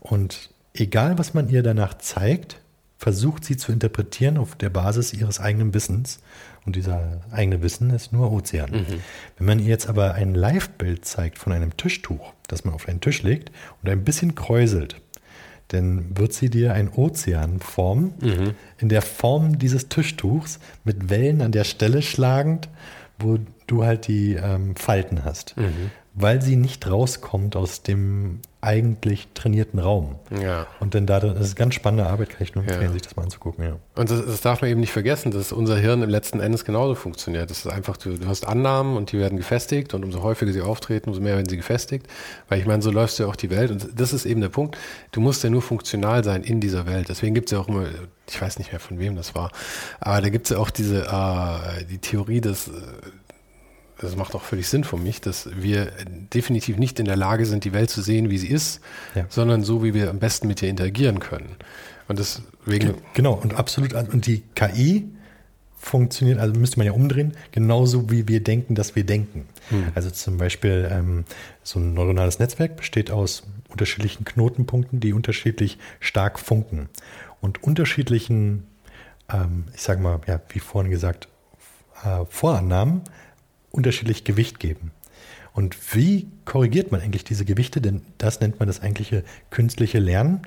Und egal, was man ihr danach zeigt, versucht sie zu interpretieren auf der Basis ihres eigenen Wissens. Und dieser eigene Wissen ist nur Ozean. Mhm. Wenn man ihr jetzt aber ein Live-Bild zeigt von einem Tischtuch, das man auf einen Tisch legt und ein bisschen kräuselt, dann wird sie dir ein Ozean formen, mhm. in der Form dieses Tischtuchs mit Wellen an der Stelle schlagend, wo du halt die ähm, Falten hast. Mhm weil sie nicht rauskommt aus dem eigentlich trainierten Raum. Ja. Und dann da, das ist ganz spannende Arbeit, kann ich nur empfehlen, ja. sich das mal anzugucken. Ja. Und das, das, darf man eben nicht vergessen, dass unser Hirn im letzten Endes genauso funktioniert. Das ist einfach, du, du, hast Annahmen und die werden gefestigt und umso häufiger sie auftreten, umso mehr werden sie gefestigt. Weil ich meine, so läufst du ja auch die Welt und das ist eben der Punkt. Du musst ja nur funktional sein in dieser Welt. Deswegen gibt es ja auch immer, ich weiß nicht mehr von wem das war, aber da gibt es ja auch diese, äh, die Theorie, dass äh, das macht auch völlig Sinn für mich, dass wir definitiv nicht in der Lage sind, die Welt zu sehen, wie sie ist, ja. sondern so, wie wir am besten mit ihr interagieren können. Und deswegen. Genau, und absolut. Und die KI funktioniert, also müsste man ja umdrehen, genauso wie wir denken, dass wir denken. Hm. Also zum Beispiel ähm, so ein neuronales Netzwerk besteht aus unterschiedlichen Knotenpunkten, die unterschiedlich stark funken. Und unterschiedlichen, ähm, ich sage mal, ja, wie vorhin gesagt, äh, Vorannahmen unterschiedlich Gewicht geben. Und wie korrigiert man eigentlich diese Gewichte? Denn das nennt man das eigentliche künstliche Lernen.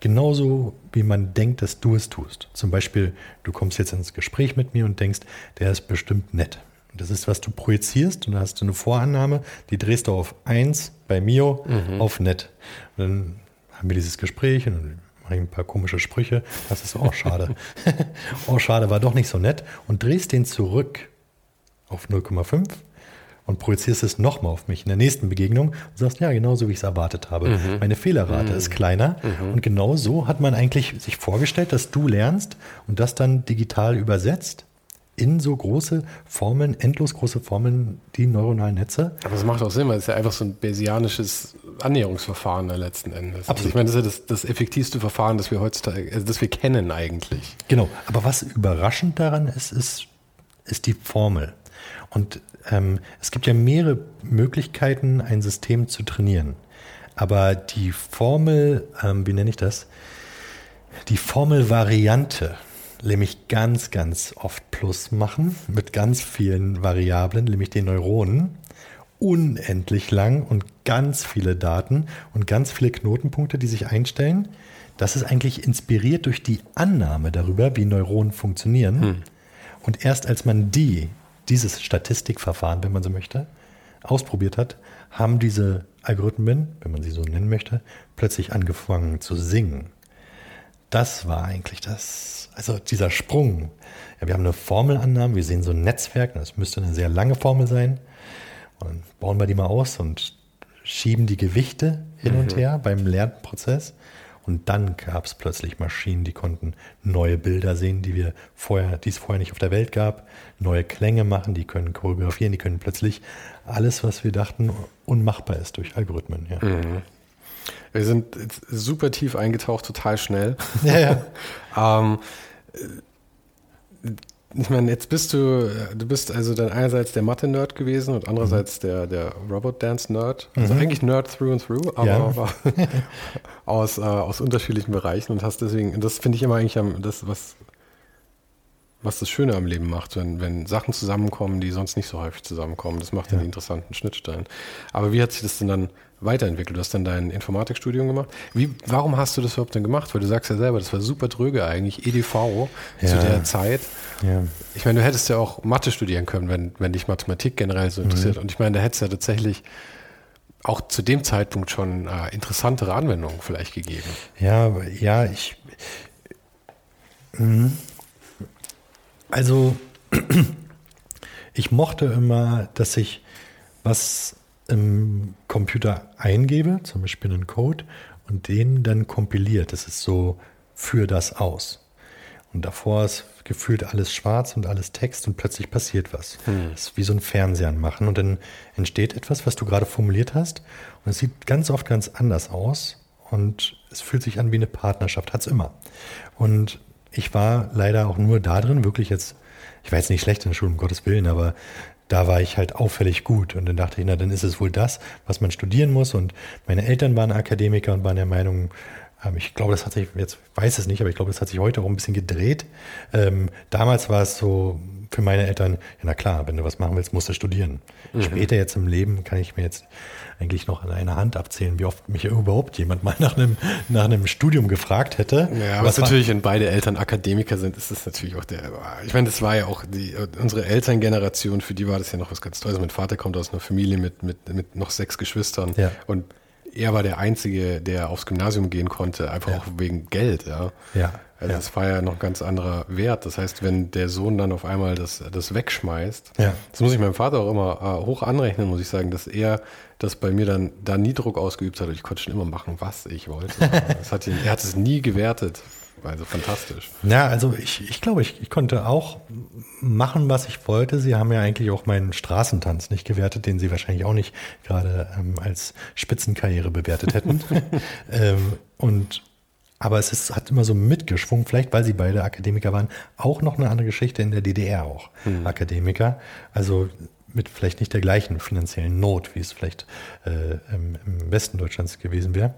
Genauso wie man denkt, dass du es tust. Zum Beispiel, du kommst jetzt ins Gespräch mit mir und denkst, der ist bestimmt nett. Das ist, was du projizierst und da hast du eine Vorannahme, die drehst du auf 1 bei Mio mhm. auf nett. Und dann haben wir dieses Gespräch und dann mache ich ein paar komische Sprüche. Das ist auch schade. oh, schade, war doch nicht so nett. Und drehst den zurück auf 0,5 und projizierst es nochmal auf mich in der nächsten Begegnung und sagst, ja, genauso wie ich es erwartet habe. Mhm. Meine Fehlerrate mhm. ist kleiner. Mhm. Und genau so hat man eigentlich sich vorgestellt, dass du lernst und das dann digital übersetzt in so große Formeln, endlos große Formeln, die neuronalen Netze. Aber das macht auch Sinn, weil es ja einfach so ein Bayesianisches Annäherungsverfahren letzten Endes. Absolut. ich meine, das ist ja das, das effektivste Verfahren, das wir heutzutage, also das wir kennen eigentlich. Genau. Aber was überraschend daran ist, ist, ist die Formel. Und ähm, es gibt ja mehrere Möglichkeiten, ein System zu trainieren. Aber die Formel, ähm, wie nenne ich das? Die Formelvariante, nämlich ganz, ganz oft Plus machen, mit ganz vielen Variablen, nämlich den Neuronen, unendlich lang und ganz viele Daten und ganz viele Knotenpunkte, die sich einstellen. Das ist eigentlich inspiriert durch die Annahme darüber, wie Neuronen funktionieren. Hm. Und erst als man die dieses Statistikverfahren, wenn man so möchte, ausprobiert hat, haben diese Algorithmen, wenn man sie so nennen möchte, plötzlich angefangen zu singen. Das war eigentlich das, also dieser Sprung. Ja, wir haben eine Formelannahme, wir sehen so ein Netzwerk, das müsste eine sehr lange Formel sein. Und dann bauen wir die mal aus und schieben die Gewichte hin und mhm. her beim Lernprozess. Und dann gab es plötzlich Maschinen, die konnten neue Bilder sehen, die wir vorher, die es vorher nicht auf der Welt gab, neue Klänge machen, die können choreografieren, die können plötzlich alles, was wir dachten, unmachbar ist durch Algorithmen. Ja. Mhm. Wir sind super tief eingetaucht, total schnell. Ja, ja. ähm, ich meine, jetzt bist du, du bist also dann einerseits der Mathe-Nerd gewesen und andererseits mhm. der, der Robot-Dance-Nerd. Also mhm. eigentlich Nerd through and through, aber, ja. aber aus, äh, aus unterschiedlichen Bereichen und hast deswegen, das finde ich immer eigentlich am, das, was, was das Schöne am Leben macht, wenn, wenn Sachen zusammenkommen, die sonst nicht so häufig zusammenkommen. Das macht ja. die interessanten Schnittstellen. Aber wie hat sich das denn dann weiterentwickelt? Du hast dann dein Informatikstudium gemacht. Wie, warum hast du das überhaupt dann gemacht? Weil du sagst ja selber, das war super dröge eigentlich, EDV ja. zu der Zeit. Ja. Ich meine, du hättest ja auch Mathe studieren können, wenn, wenn dich Mathematik generell so interessiert. Mhm. Und ich meine, da hättest ja tatsächlich auch zu dem Zeitpunkt schon äh, interessantere Anwendungen vielleicht gegeben. Ja, ja, ich. Mh. Also, ich mochte immer, dass ich was im Computer eingebe, zum Beispiel einen Code, und den dann kompiliert. Das ist so für das aus. Und davor ist gefühlt alles schwarz und alles Text und plötzlich passiert was. Hm. Das ist wie so ein Fernseher machen und dann entsteht etwas, was du gerade formuliert hast und es sieht ganz oft ganz anders aus und es fühlt sich an wie eine Partnerschaft, hat es immer. Und ich war leider auch nur da drin, wirklich jetzt, ich war jetzt nicht schlecht in der Schule, um Gottes Willen, aber da war ich halt auffällig gut. Und dann dachte ich, na, dann ist es wohl das, was man studieren muss. Und meine Eltern waren Akademiker und waren der Meinung, ähm, ich glaube, das hat sich, jetzt weiß es nicht, aber ich glaube, das hat sich heute auch ein bisschen gedreht. Ähm, damals war es so für meine Eltern, ja, na klar, wenn du was machen willst, musst du studieren. Mhm. Später jetzt im Leben kann ich mir jetzt eigentlich noch an einer Hand abzählen, wie oft mich überhaupt jemand mal nach einem, nach einem Studium gefragt hätte. Ja, was natürlich, wenn beide Eltern Akademiker sind, ist das natürlich auch der, ich meine, das war ja auch die, unsere Elterngeneration, für die war das ja noch was ganz Tolles. Mein Vater kommt aus einer Familie mit, mit, mit noch sechs Geschwistern ja. und er war der Einzige, der aufs Gymnasium gehen konnte, einfach ja. auch wegen Geld, ja. Ja. Also ja. das war ja noch ein ganz anderer Wert. Das heißt, wenn der Sohn dann auf einmal das, das wegschmeißt, ja. das muss ich meinem Vater auch immer äh, hoch anrechnen, muss ich sagen, dass er das bei mir dann da nie Druck ausgeübt hat. Ich konnte schon immer machen, was ich wollte. hat ihn, er hat es nie gewertet. Also fantastisch. Ja, also ich, ich glaube, ich, ich konnte auch machen, was ich wollte. Sie haben ja eigentlich auch meinen Straßentanz nicht gewertet, den Sie wahrscheinlich auch nicht gerade ähm, als Spitzenkarriere bewertet hätten. ähm, und aber es ist, hat immer so mitgeschwungen, vielleicht weil sie beide Akademiker waren, auch noch eine andere Geschichte in der DDR auch. Hm. Akademiker. Also mit vielleicht nicht der gleichen finanziellen Not, wie es vielleicht äh, im, im Westen Deutschlands gewesen wäre.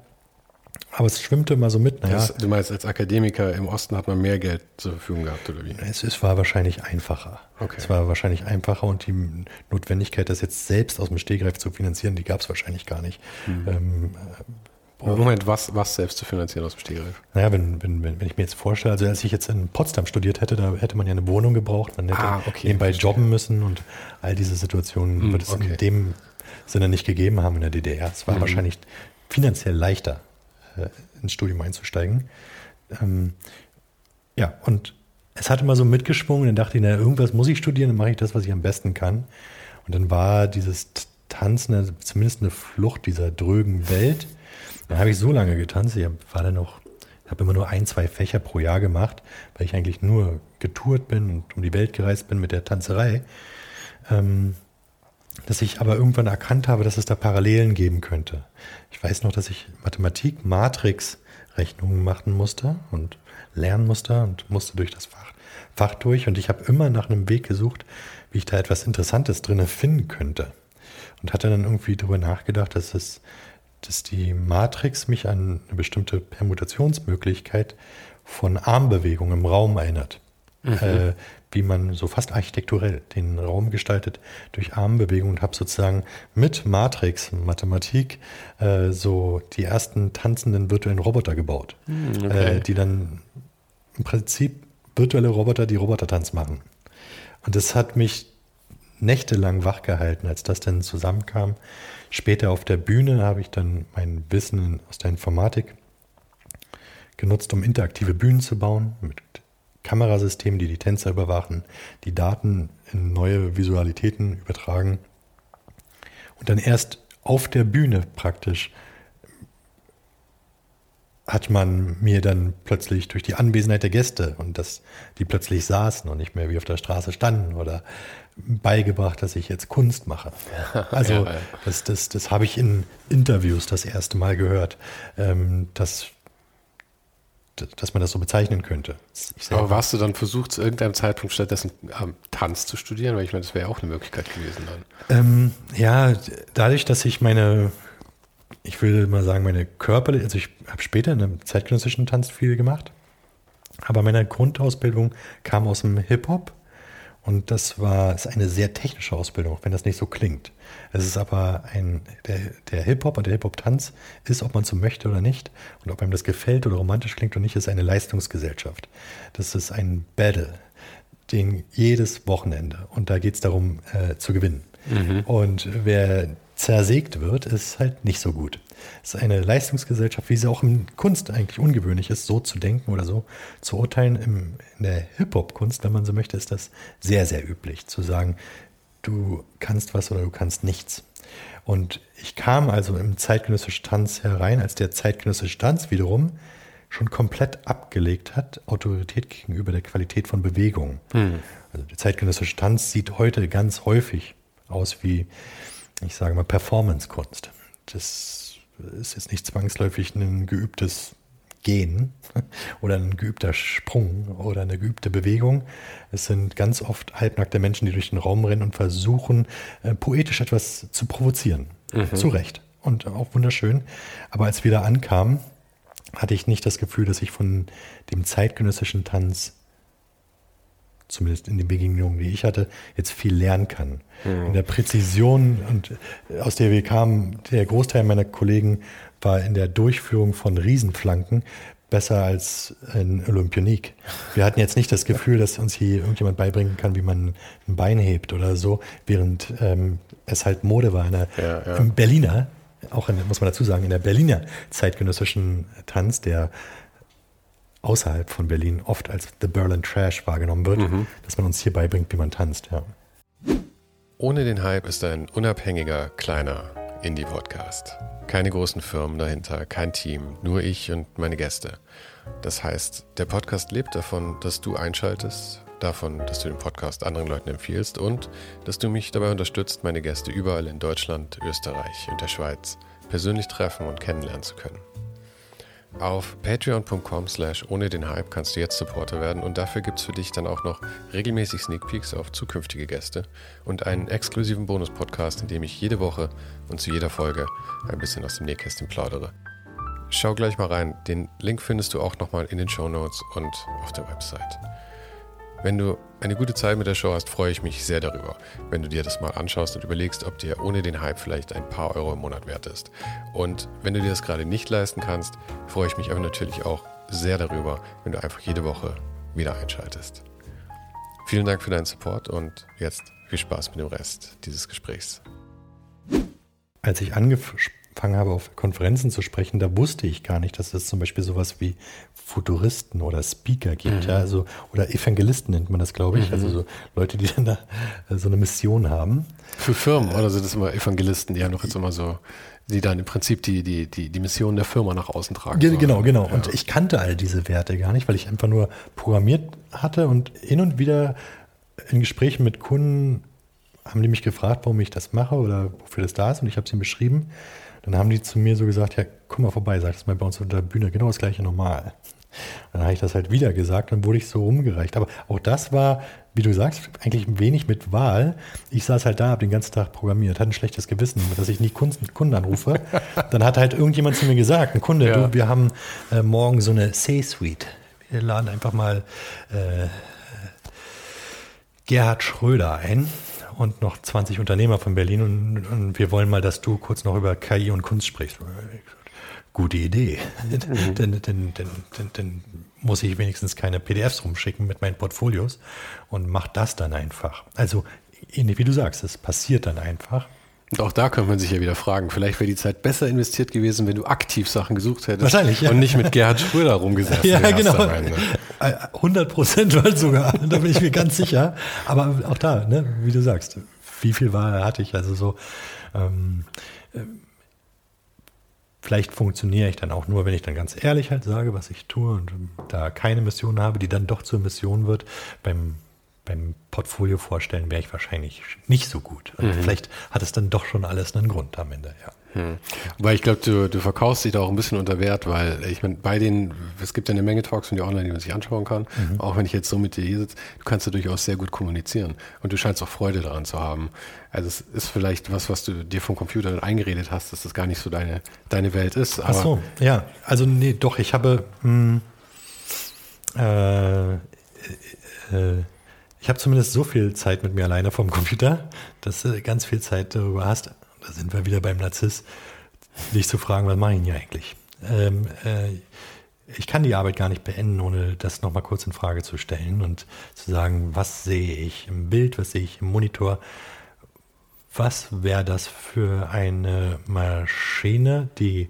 Aber es schwimmte immer so mit. Naja, das, du meinst, als Akademiker im Osten hat man mehr Geld zur Verfügung gehabt, oder wie? Es, es war wahrscheinlich einfacher. Okay. Es war wahrscheinlich einfacher und die Notwendigkeit, das jetzt selbst aus dem Stehgreif zu finanzieren, die gab es wahrscheinlich gar nicht. Mhm. Ähm, Moment, was, was selbst zu finanzieren aus dem Stehgreif? Naja, wenn, wenn, wenn, ich mir jetzt vorstelle, also als ich jetzt in Potsdam studiert hätte, da hätte man ja eine Wohnung gebraucht, man hätte ah, okay, nebenbei jobben müssen und all diese Situationen hm, wird es okay. in dem Sinne nicht gegeben haben in der DDR. Es war mhm. wahrscheinlich finanziell leichter, äh, ins Studium einzusteigen. Ähm, ja, und es hat immer so mitgeschwungen, dann dachte ich, na, irgendwas muss ich studieren, dann mache ich das, was ich am besten kann. Und dann war dieses Tanzen zumindest eine Flucht dieser drögen Welt dann habe ich so lange getanzt. Ich war dann noch, habe immer nur ein, zwei Fächer pro Jahr gemacht, weil ich eigentlich nur getourt bin und um die Welt gereist bin mit der Tanzerei. Ähm, dass ich aber irgendwann erkannt habe, dass es da Parallelen geben könnte. Ich weiß noch, dass ich Mathematik, Matrix, Rechnungen machen musste und lernen musste und musste durch das Fach, Fach durch. Und ich habe immer nach einem Weg gesucht, wie ich da etwas Interessantes drin finden könnte. Und hatte dann irgendwie darüber nachgedacht, dass es dass die Matrix mich an eine bestimmte Permutationsmöglichkeit von Armbewegungen im Raum erinnert. Mhm. Äh, wie man so fast architekturell den Raum gestaltet durch Armbewegungen und habe sozusagen mit Matrix, Mathematik, äh, so die ersten tanzenden virtuellen Roboter gebaut, mhm, okay. äh, die dann im Prinzip virtuelle Roboter, die Robotertanz machen. Und das hat mich nächtelang wach gehalten, als das dann zusammenkam. Später auf der Bühne habe ich dann mein Wissen aus der Informatik genutzt, um interaktive Bühnen zu bauen, mit Kamerasystemen, die die Tänzer überwachen, die Daten in neue Visualitäten übertragen und dann erst auf der Bühne praktisch hat man mir dann plötzlich durch die Anwesenheit der Gäste und dass die plötzlich saßen und nicht mehr wie auf der Straße standen oder beigebracht, dass ich jetzt Kunst mache. Also ja, ja. das, das, das habe ich in Interviews das erste Mal gehört, ähm, dass, dass man das so bezeichnen könnte. Aber warst du dann versucht, zu irgendeinem Zeitpunkt stattdessen ähm, Tanz zu studieren? Weil ich meine, das wäre auch eine Möglichkeit gewesen dann. Ähm, ja, dadurch, dass ich meine ich würde mal sagen, meine körperliche, also ich habe später in einem zeitgenössischen Tanz viel gemacht, aber meine Grundausbildung kam aus dem Hip-Hop und das war ist eine sehr technische Ausbildung, auch wenn das nicht so klingt. Es ist aber ein, der, der Hip-Hop und der Hip-Hop-Tanz ist, ob man so möchte oder nicht, und ob einem das gefällt oder romantisch klingt oder nicht, ist eine Leistungsgesellschaft. Das ist ein Battle, den jedes Wochenende. Und da geht es darum, äh, zu gewinnen. Mhm. Und wer zersägt wird, ist halt nicht so gut. Es ist eine Leistungsgesellschaft, wie sie auch in Kunst eigentlich ungewöhnlich ist, so zu denken oder so zu urteilen. Im, in der Hip-Hop-Kunst, wenn man so möchte, ist das sehr, sehr üblich, zu sagen, du kannst was oder du kannst nichts. Und ich kam also im zeitgenössischen Tanz herein, als der zeitgenössische Tanz wiederum schon komplett abgelegt hat, Autorität gegenüber der Qualität von Bewegung. Hm. Also der zeitgenössische Tanz sieht heute ganz häufig aus wie ich sage mal, Performance-Kunst. Das ist jetzt nicht zwangsläufig ein geübtes Gehen oder ein geübter Sprung oder eine geübte Bewegung. Es sind ganz oft halbnackte Menschen, die durch den Raum rennen und versuchen, äh, poetisch etwas zu provozieren. Mhm. Zu Recht. Und auch wunderschön. Aber als wir da ankamen, hatte ich nicht das Gefühl, dass ich von dem zeitgenössischen Tanz zumindest in den Begegnungen, die ich hatte, jetzt viel lernen kann. Mhm. In der Präzision und äh, aus der wir kamen, der Großteil meiner Kollegen war in der Durchführung von Riesenflanken besser als in Olympionik. Wir hatten jetzt nicht das Gefühl, dass uns hier irgendjemand beibringen kann, wie man ein Bein hebt oder so, während ähm, es halt Mode war. In der, ja, ja. Im Berliner, auch in, muss man dazu sagen, in der Berliner zeitgenössischen Tanz, der außerhalb von Berlin oft als The Berlin Trash wahrgenommen wird, mhm. dass man uns hier beibringt, wie man tanzt. Ja. Ohne den Hype ist ein unabhängiger, kleiner Indie-Podcast. Keine großen Firmen dahinter, kein Team, nur ich und meine Gäste. Das heißt, der Podcast lebt davon, dass du einschaltest, davon, dass du den Podcast anderen Leuten empfiehlst und dass du mich dabei unterstützt, meine Gäste überall in Deutschland, Österreich und der Schweiz persönlich treffen und kennenlernen zu können. Auf patreon.com slash ohne den Hype kannst du jetzt Supporter werden und dafür gibt es für dich dann auch noch regelmäßig Sneak Peeks auf zukünftige Gäste und einen exklusiven Bonus-Podcast, in dem ich jede Woche und zu jeder Folge ein bisschen aus dem Nähkästchen plaudere. Schau gleich mal rein, den Link findest du auch nochmal in den Show Notes und auf der Website. Wenn du eine gute Zeit mit der Show hast, freue ich mich sehr darüber, wenn du dir das mal anschaust und überlegst, ob dir ohne den Hype vielleicht ein paar Euro im Monat wert ist. Und wenn du dir das gerade nicht leisten kannst, freue ich mich aber natürlich auch sehr darüber, wenn du einfach jede Woche wieder einschaltest. Vielen Dank für deinen Support und jetzt viel Spaß mit dem Rest dieses Gesprächs. Als ich angesprochen angefangen habe, auf Konferenzen zu sprechen, da wusste ich gar nicht, dass es zum Beispiel sowas wie Futuristen oder Speaker gibt, mhm. ja, also, oder Evangelisten nennt man das, glaube ich, mhm. also so Leute, die dann da äh, so eine Mission haben. Für Firmen, oder sind das immer Evangelisten, die haben doch jetzt immer so, die dann im Prinzip die, die, die, die Mission der Firma nach außen tragen. Ge genau, genau. Ja. Und ich kannte all diese Werte gar nicht, weil ich einfach nur programmiert hatte und hin und wieder in Gesprächen mit Kunden haben die mich gefragt, warum ich das mache oder wofür das da ist und ich habe es ihnen beschrieben. Dann haben die zu mir so gesagt, ja, komm mal vorbei, sag das mal bei uns unter der Bühne, genau das gleiche nochmal. Dann habe ich das halt wieder gesagt, dann wurde ich so rumgereicht. Aber auch das war, wie du sagst, eigentlich wenig mit Wahl. Ich saß halt da, habe den ganzen Tag programmiert, hatte ein schlechtes Gewissen, dass ich nicht Kunden, Kunden anrufe. Dann hat halt irgendjemand zu mir gesagt, ein Kunde, ja. du, wir haben äh, morgen so eine C-Suite. Wir laden einfach mal äh, Gerhard Schröder ein und noch 20 Unternehmer von Berlin und, und, wir wollen mal, dass du kurz noch über KI und Kunst sprichst. Gute Idee. Mhm. denn, denn, denn, denn, muss ich wenigstens keine PDFs rumschicken mit meinen Portfolios und mach das dann einfach. Also, ähnlich wie du sagst, es passiert dann einfach. Und auch da könnte man sich ja wieder fragen, vielleicht wäre die Zeit besser investiert gewesen, wenn du aktiv Sachen gesucht hättest. Wahrscheinlich, ja. Und nicht mit Gerhard Schröder rumgesessen Ja, genau. 100 Prozent sogar, da bin ich mir ganz sicher. Aber auch da, ne, wie du sagst, wie viel Wahl hatte ich? Also so, ähm, äh, vielleicht funktioniere ich dann auch nur, wenn ich dann ganz ehrlich halt sage, was ich tue und da keine Mission habe, die dann doch zur Mission wird. Beim beim Portfolio vorstellen, wäre ich wahrscheinlich nicht so gut. Mhm. vielleicht hat es dann doch schon alles einen Grund am Ende, ja. Hm. Weil ich glaube, du, du verkaufst dich da auch ein bisschen unter Wert, weil ich meine, bei den, es gibt ja eine Menge Talks von dir online, die man sich anschauen kann. Mhm. Auch wenn ich jetzt so mit dir hier sitze, du kannst ja durchaus sehr gut kommunizieren. Und du scheinst auch Freude daran zu haben. Also es ist vielleicht was, was du dir vom Computer eingeredet hast, dass das gar nicht so deine, deine Welt ist. Ach so, ja. Also nee, doch, ich habe mh, hm, äh, äh, ich habe zumindest so viel Zeit mit mir alleine vom Computer, dass du ganz viel Zeit darüber hast. Da sind wir wieder beim Narziss, dich zu fragen, was mache ich hier eigentlich? Ähm, äh, ich kann die Arbeit gar nicht beenden, ohne das nochmal kurz in Frage zu stellen und zu sagen, was sehe ich im Bild, was sehe ich im Monitor, was wäre das für eine Maschine, die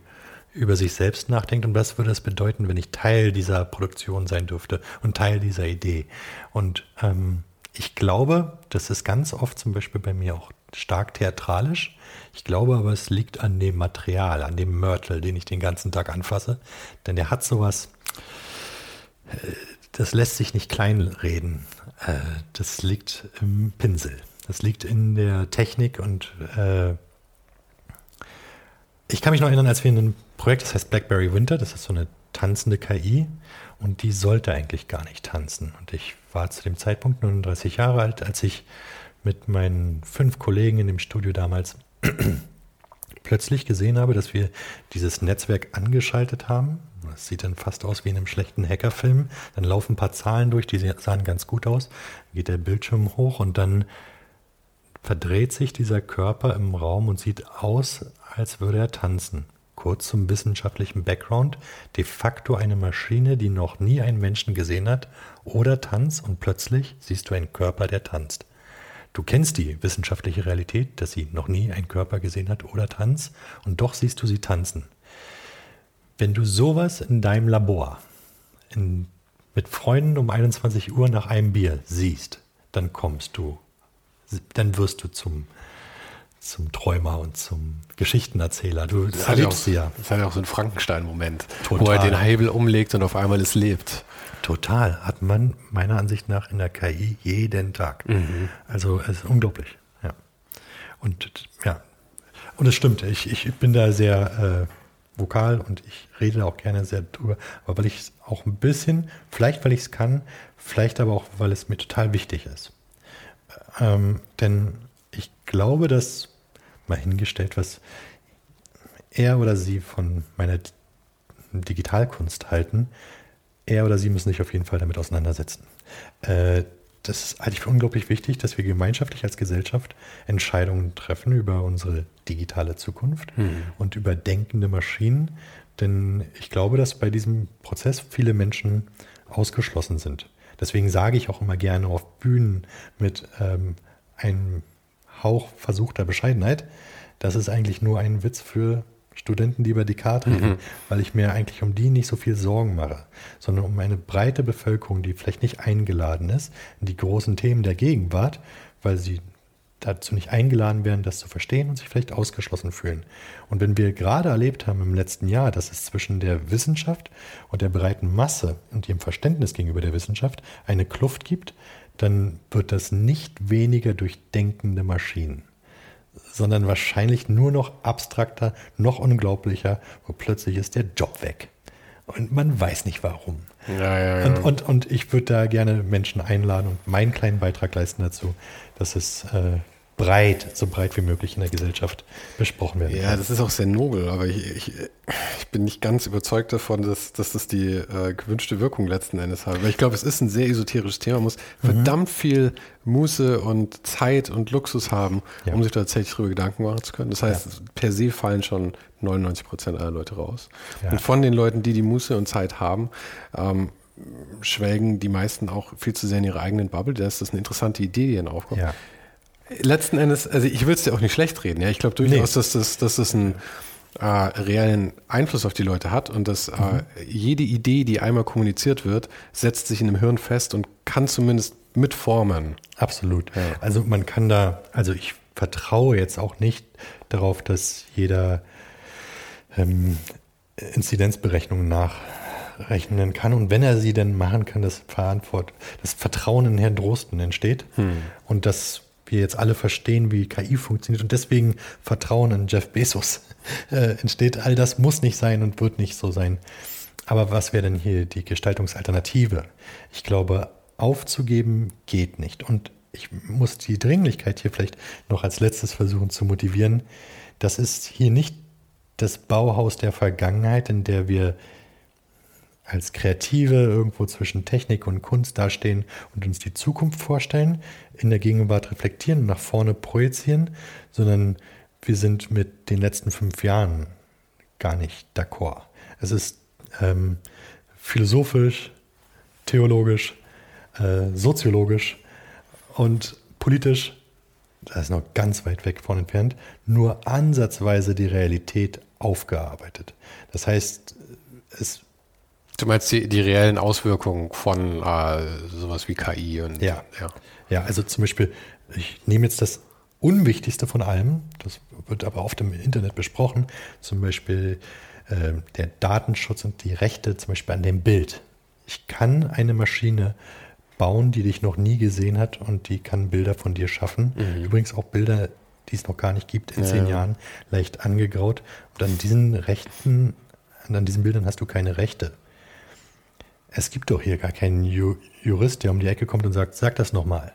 über sich selbst nachdenkt und was würde es bedeuten, wenn ich Teil dieser Produktion sein dürfte und Teil dieser Idee. Und ähm, ich glaube, das ist ganz oft zum Beispiel bei mir auch stark theatralisch. Ich glaube aber, es liegt an dem Material, an dem Mörtel, den ich den ganzen Tag anfasse. Denn der hat sowas, äh, das lässt sich nicht kleinreden. Äh, das liegt im Pinsel. Das liegt in der Technik und äh, ich kann mich noch erinnern, als wir in einem Projekt, das heißt Blackberry Winter, das ist so eine tanzende KI und die sollte eigentlich gar nicht tanzen. Und ich war zu dem Zeitpunkt 39 Jahre alt, als ich mit meinen fünf Kollegen in dem Studio damals plötzlich gesehen habe, dass wir dieses Netzwerk angeschaltet haben. Das sieht dann fast aus wie in einem schlechten Hackerfilm. Dann laufen ein paar Zahlen durch, die sahen ganz gut aus. Dann geht der Bildschirm hoch und dann verdreht sich dieser Körper im Raum und sieht aus, als würde er tanzen. Kurz zum wissenschaftlichen Background. De facto eine Maschine, die noch nie einen Menschen gesehen hat oder tanzt und plötzlich siehst du einen Körper, der tanzt. Du kennst die wissenschaftliche Realität, dass sie noch nie einen Körper gesehen hat oder tanzt und doch siehst du sie tanzen. Wenn du sowas in deinem Labor in, mit Freunden um 21 Uhr nach einem Bier siehst, dann kommst du, dann wirst du zum, zum Träumer und zum Geschichtenerzähler. Du das erlebst sie ja. Das hat ja auch so einen Frankenstein-Moment, wo er den Hebel umlegt und auf einmal es lebt. Total. Hat man meiner Ansicht nach in der KI jeden Tag. Mhm. Also es ist unglaublich. Ja. Und ja. Und es stimmt, ich, ich bin da sehr äh, vokal und ich rede auch gerne sehr drüber, aber weil ich es auch ein bisschen, vielleicht weil ich es kann, vielleicht aber auch, weil es mir total wichtig ist. Ähm, denn ich glaube, dass mal hingestellt, was er oder sie von meiner Digitalkunst halten, er oder sie müssen sich auf jeden Fall damit auseinandersetzen. Äh, das halte ich für unglaublich wichtig, dass wir gemeinschaftlich als Gesellschaft Entscheidungen treffen über unsere digitale Zukunft hm. und über denkende Maschinen. Denn ich glaube, dass bei diesem Prozess viele Menschen ausgeschlossen sind. Deswegen sage ich auch immer gerne auf Bühnen mit ähm, einem Hauch versuchter Bescheidenheit, das ist eigentlich nur ein Witz für Studenten, die über Descartes reden, mhm. weil ich mir eigentlich um die nicht so viel Sorgen mache, sondern um eine breite Bevölkerung, die vielleicht nicht eingeladen ist in die großen Themen der Gegenwart, weil sie dazu nicht eingeladen werden, das zu verstehen und sich vielleicht ausgeschlossen fühlen. Und wenn wir gerade erlebt haben im letzten Jahr, dass es zwischen der Wissenschaft und der breiten Masse und ihrem Verständnis gegenüber der Wissenschaft eine Kluft gibt, dann wird das nicht weniger durch denkende Maschinen sondern wahrscheinlich nur noch abstrakter, noch unglaublicher und plötzlich ist der Job weg. Und man weiß nicht warum. Ja, ja, ja. Und, und, und ich würde da gerne Menschen einladen und meinen kleinen Beitrag leisten dazu, dass es äh, breit, so breit wie möglich in der Gesellschaft besprochen werden Ja, das ist auch sehr nobel, aber ich, ich, ich bin nicht ganz überzeugt davon, dass, dass das die äh, gewünschte Wirkung letzten Endes hat. Weil ich glaube, es ist ein sehr esoterisches Thema, man muss mhm. verdammt viel Muße und Zeit und Luxus haben, ja. um sich tatsächlich darüber Gedanken machen zu können. Das heißt, ja. per se fallen schon 99 Prozent aller Leute raus. Ja. Und von den Leuten, die die Muße und Zeit haben, ähm, schwelgen die meisten auch viel zu sehr in ihre eigenen Bubble. Das ist eine interessante Idee, die dann aufkommt. Ja letzten Endes, also ich will es dir auch nicht schlecht reden. Ja, ich glaube durchaus, nee. dass das, dass das einen äh, reellen Einfluss auf die Leute hat und dass äh, mhm. äh, jede Idee, die einmal kommuniziert wird, setzt sich in dem Hirn fest und kann zumindest mitformen. Absolut. Ja. Also man kann da, also ich vertraue jetzt auch nicht darauf, dass jeder ähm, Inzidenzberechnungen nachrechnen kann und wenn er sie denn machen kann, das Verantwort, das Vertrauen in Herrn Drosten entsteht hm. und das wir jetzt alle verstehen, wie KI funktioniert und deswegen Vertrauen in Jeff Bezos äh, entsteht. All das muss nicht sein und wird nicht so sein. Aber was wäre denn hier die Gestaltungsalternative? Ich glaube, aufzugeben geht nicht. Und ich muss die Dringlichkeit hier vielleicht noch als letztes versuchen zu motivieren. Das ist hier nicht das Bauhaus der Vergangenheit, in der wir als Kreative irgendwo zwischen Technik und Kunst dastehen und uns die Zukunft vorstellen, in der Gegenwart reflektieren und nach vorne projizieren, sondern wir sind mit den letzten fünf Jahren gar nicht d'accord. Es ist ähm, philosophisch, theologisch, äh, soziologisch und politisch, das ist noch ganz weit weg von entfernt, nur ansatzweise die Realität aufgearbeitet. Das heißt, es Du meinst die, die reellen Auswirkungen von äh, sowas wie KI und ja. ja. Ja, also zum Beispiel, ich nehme jetzt das Unwichtigste von allem, das wird aber oft im Internet besprochen, zum Beispiel äh, der Datenschutz und die Rechte zum Beispiel an dem Bild. Ich kann eine Maschine bauen, die dich noch nie gesehen hat und die kann Bilder von dir schaffen. Mhm. Übrigens auch Bilder, die es noch gar nicht gibt, in ja. zehn Jahren leicht angegraut. Und an diesen Rechten, an diesen Bildern hast du keine Rechte. Es gibt doch hier gar keinen Ju Jurist, der um die Ecke kommt und sagt, sag das nochmal.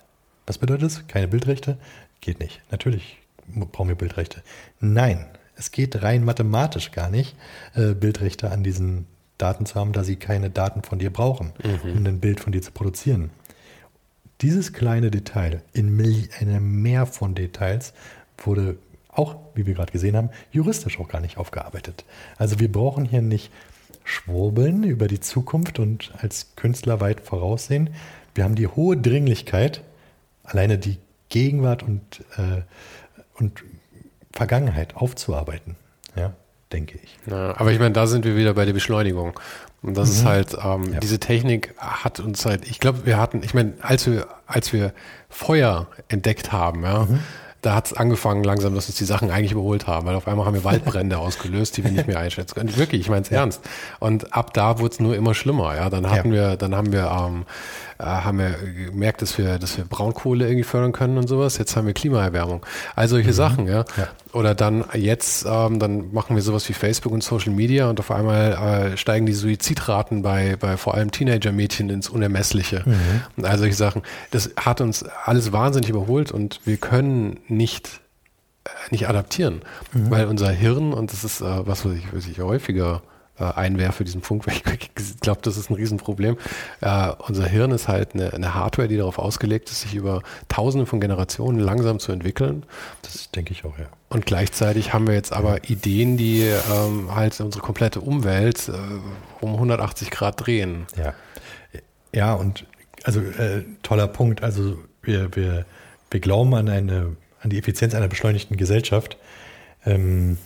Was bedeutet das? Keine Bildrechte? Geht nicht. Natürlich brauchen wir Bildrechte. Nein, es geht rein mathematisch gar nicht, äh, Bildrechte an diesen Daten zu haben, da sie keine Daten von dir brauchen, mhm. um ein Bild von dir zu produzieren. Dieses kleine Detail in einem Meer von Details wurde auch, wie wir gerade gesehen haben, juristisch auch gar nicht aufgearbeitet. Also wir brauchen hier nicht schwurbeln über die Zukunft und als Künstler weit voraussehen. Wir haben die hohe Dringlichkeit, alleine die Gegenwart und, äh, und Vergangenheit aufzuarbeiten. Ja, denke ich. Ja, aber ich meine, da sind wir wieder bei der Beschleunigung. Und das mhm. ist halt, ähm, ja. diese Technik hat uns halt, ich glaube, wir hatten, ich meine, als wir, als wir Feuer entdeckt haben, ja, mhm da hat es angefangen langsam, dass uns die Sachen eigentlich überholt haben, weil auf einmal haben wir Waldbrände ausgelöst, die wir nicht mehr einschätzen können. Wirklich, ich meine es ernst. Und ab da wurde es nur immer schlimmer. Ja, dann hatten ja. wir, dann haben wir ähm, äh, haben wir gemerkt, dass wir, dass wir Braunkohle irgendwie fördern können und sowas. Jetzt haben wir Klimaerwärmung. All solche mhm. Sachen, ja? ja. Oder dann jetzt, ähm, dann machen wir sowas wie Facebook und Social Media und auf einmal äh, steigen die Suizidraten bei, bei vor allem Teenager-Mädchen ins Unermessliche. Mhm. Und all solche Sachen. Das hat uns alles wahnsinnig überholt und wir können nicht äh, nicht adaptieren, mhm. weil unser Hirn, und das ist äh, was, was ich, was ich häufiger äh, einwerfe, diesen Punkt, weil ich glaube, das ist ein Riesenproblem. Äh, unser Hirn ist halt eine, eine, Hardware, die darauf ausgelegt ist, sich über tausende von Generationen langsam zu entwickeln. Das denke ich auch, ja. Und gleichzeitig haben wir jetzt aber Ideen, die ähm, halt unsere komplette Umwelt äh, um 180 Grad drehen. Ja, ja und also äh, toller Punkt. Also wir, wir, wir glauben an, eine, an die Effizienz einer beschleunigten Gesellschaft. Ähm,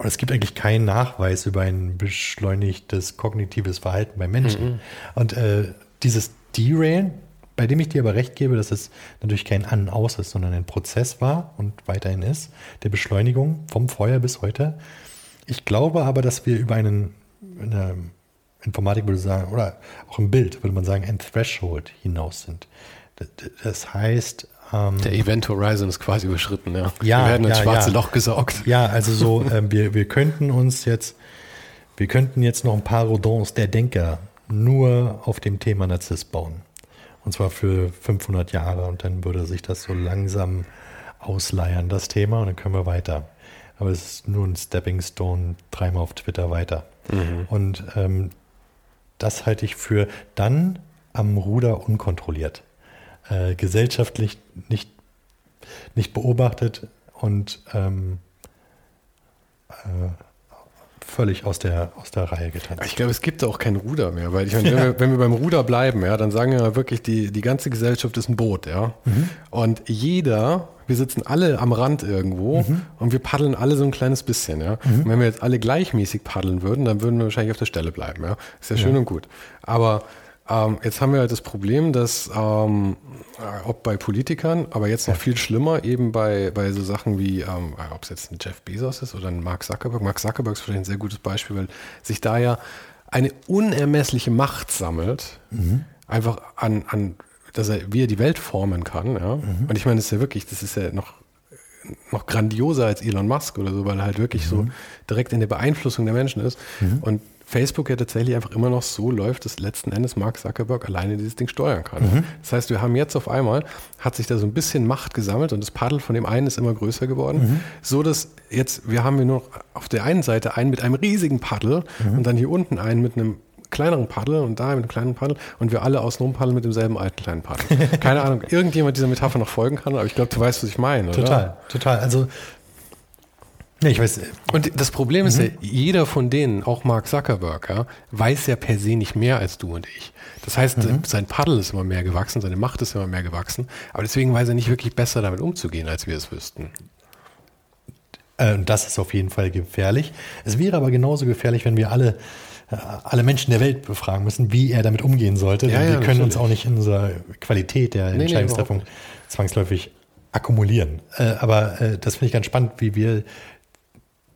und es gibt eigentlich keinen Nachweis über ein beschleunigtes kognitives Verhalten bei Menschen. Mhm. Und äh, dieses Derailen, bei dem ich dir aber recht gebe, dass es natürlich kein An- und Aus ist, sondern ein Prozess war und weiterhin ist, der Beschleunigung vom Feuer bis heute. Ich glaube aber, dass wir über einen, in der Informatik würde sagen, oder auch im Bild würde man sagen, ein Threshold hinaus sind. Das heißt, ähm, Der Event Horizon ist quasi überschritten, ja. ja wir werden ins ja, schwarze ja. Loch gesaugt. Ja, also so, ähm, wir, wir könnten uns jetzt, wir könnten jetzt noch ein paar Rodons der Denker nur auf dem Thema Narzisst bauen. Und zwar für 500 Jahre und dann würde sich das so langsam ausleiern, das Thema, und dann können wir weiter. Aber es ist nur ein Stepping Stone, dreimal auf Twitter weiter. Mhm. Und ähm, das halte ich für dann am Ruder unkontrolliert äh, gesellschaftlich nicht, nicht beobachtet und ähm, äh, völlig aus der, aus der Reihe getanzt. Ich glaube, es gibt auch kein Ruder mehr, weil ich meine, wenn, ja. wir, wenn wir beim Ruder bleiben, ja, dann sagen wir wirklich, die, die ganze Gesellschaft ist ein Boot, ja. Mhm. Und jeder, wir sitzen alle am Rand irgendwo mhm. und wir paddeln alle so ein kleines bisschen, ja. Mhm. Und wenn wir jetzt alle gleichmäßig paddeln würden, dann würden wir wahrscheinlich auf der Stelle bleiben, ja. Ist ja schön ja. und gut. Aber ähm, jetzt haben wir halt das Problem, dass ähm, äh, ob bei Politikern, aber jetzt noch viel schlimmer, eben bei, bei so Sachen wie, ähm, äh, ob es jetzt ein Jeff Bezos ist oder ein Mark Zuckerberg. Mark Zuckerberg ist vielleicht ein sehr gutes Beispiel, weil sich da ja eine unermessliche Macht sammelt, mhm. einfach an, an, dass er, wie er die Welt formen kann. Ja? Mhm. Und ich meine, das ist ja wirklich, das ist ja noch noch grandioser als Elon Musk oder so, weil er halt wirklich mhm. so direkt in der Beeinflussung der Menschen ist. Mhm. Und Facebook ja tatsächlich einfach immer noch so läuft, dass letzten Endes Mark Zuckerberg alleine dieses Ding steuern kann. Mhm. Das heißt, wir haben jetzt auf einmal, hat sich da so ein bisschen Macht gesammelt und das Paddel von dem einen ist immer größer geworden, mhm. so dass jetzt, wir haben hier nur auf der einen Seite einen mit einem riesigen Paddel mhm. und dann hier unten einen mit einem kleineren Paddel und da mit einem kleinen Paddel und wir alle außenrum paddeln mit demselben alten kleinen Paddel. Keine Ahnung, irgendjemand dieser Metapher noch folgen kann, aber ich glaube, du weißt, was ich meine, oder? Total, total. Also Nee, ich weiß. Äh, und das Problem ist mhm. ja, jeder von denen, auch Mark Zuckerberg, ja, weiß ja per se nicht mehr als du und ich. Das heißt, mhm. sein Paddel ist immer mehr gewachsen, seine Macht ist immer mehr gewachsen, aber deswegen weiß er nicht wirklich besser damit umzugehen, als wir es wüssten. Äh, das ist auf jeden Fall gefährlich. Es wäre aber genauso gefährlich, wenn wir alle, äh, alle Menschen der Welt befragen müssen, wie er damit umgehen sollte. Ja, ja, wir können uns auch nicht in unserer Qualität der nee, Entscheidungstreffung nee, zwangsläufig akkumulieren. aber das finde ich ganz spannend, wie wir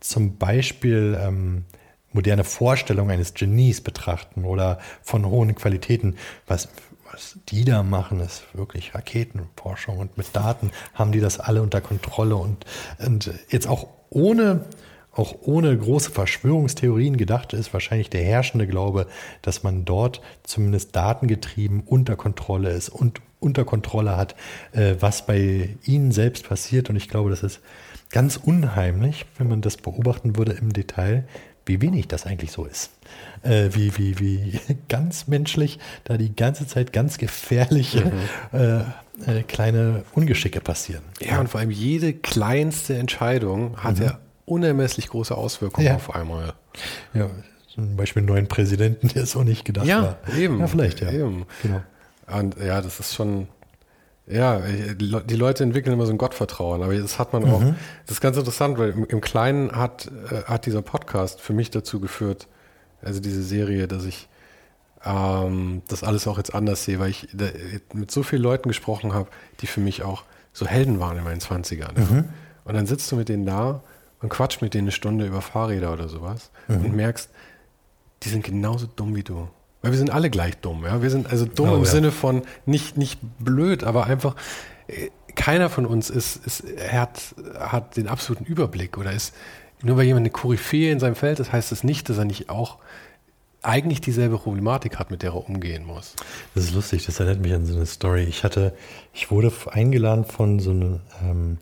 zum Beispiel ähm, moderne Vorstellungen eines Genies betrachten oder von hohen Qualitäten, was, was die da machen, ist wirklich Raketenforschung und mit Daten haben die das alle unter Kontrolle und, und jetzt auch ohne, auch ohne große Verschwörungstheorien gedacht ist wahrscheinlich der herrschende Glaube, dass man dort zumindest datengetrieben unter Kontrolle ist und unter Kontrolle hat, äh, was bei ihnen selbst passiert. Und ich glaube, das ist ganz unheimlich, wenn man das beobachten würde im Detail, wie wenig das eigentlich so ist. Äh, wie, wie, wie ganz menschlich da die ganze Zeit ganz gefährliche mhm. äh, äh, kleine Ungeschicke passieren. Ja, und vor allem jede kleinste Entscheidung hat mhm. ja unermesslich große Auswirkungen ja. auf einmal. Ja, zum Beispiel einen neuen Präsidenten, der so nicht gedacht ja, war. Eben. Ja, vielleicht, ja. Eben. Genau. Und ja, das ist schon, ja, die Leute entwickeln immer so ein Gottvertrauen, aber das hat man auch. Mhm. Das ist ganz interessant, weil im, Kleinen hat, äh, hat dieser Podcast für mich dazu geführt, also diese Serie, dass ich ähm, das alles auch jetzt anders sehe, weil ich da, mit so vielen Leuten gesprochen habe, die für mich auch so Helden waren in meinen 20ern. Mhm. Und dann sitzt du mit denen da und quatscht mit denen eine Stunde über Fahrräder oder sowas mhm. und merkst, die sind genauso dumm wie du. Weil wir sind alle gleich dumm. Ja? Wir sind also dumm oh, im ja. Sinne von nicht, nicht blöd, aber einfach, äh, keiner von uns ist, ist, hat, hat den absoluten Überblick oder ist, nur weil jemand eine Koryphäe in seinem Feld ist, heißt das nicht, dass er nicht auch eigentlich dieselbe Problematik hat, mit der er umgehen muss. Das ist lustig, das erinnert mich an so eine Story. Ich hatte, ich wurde eingeladen von so einem ähm,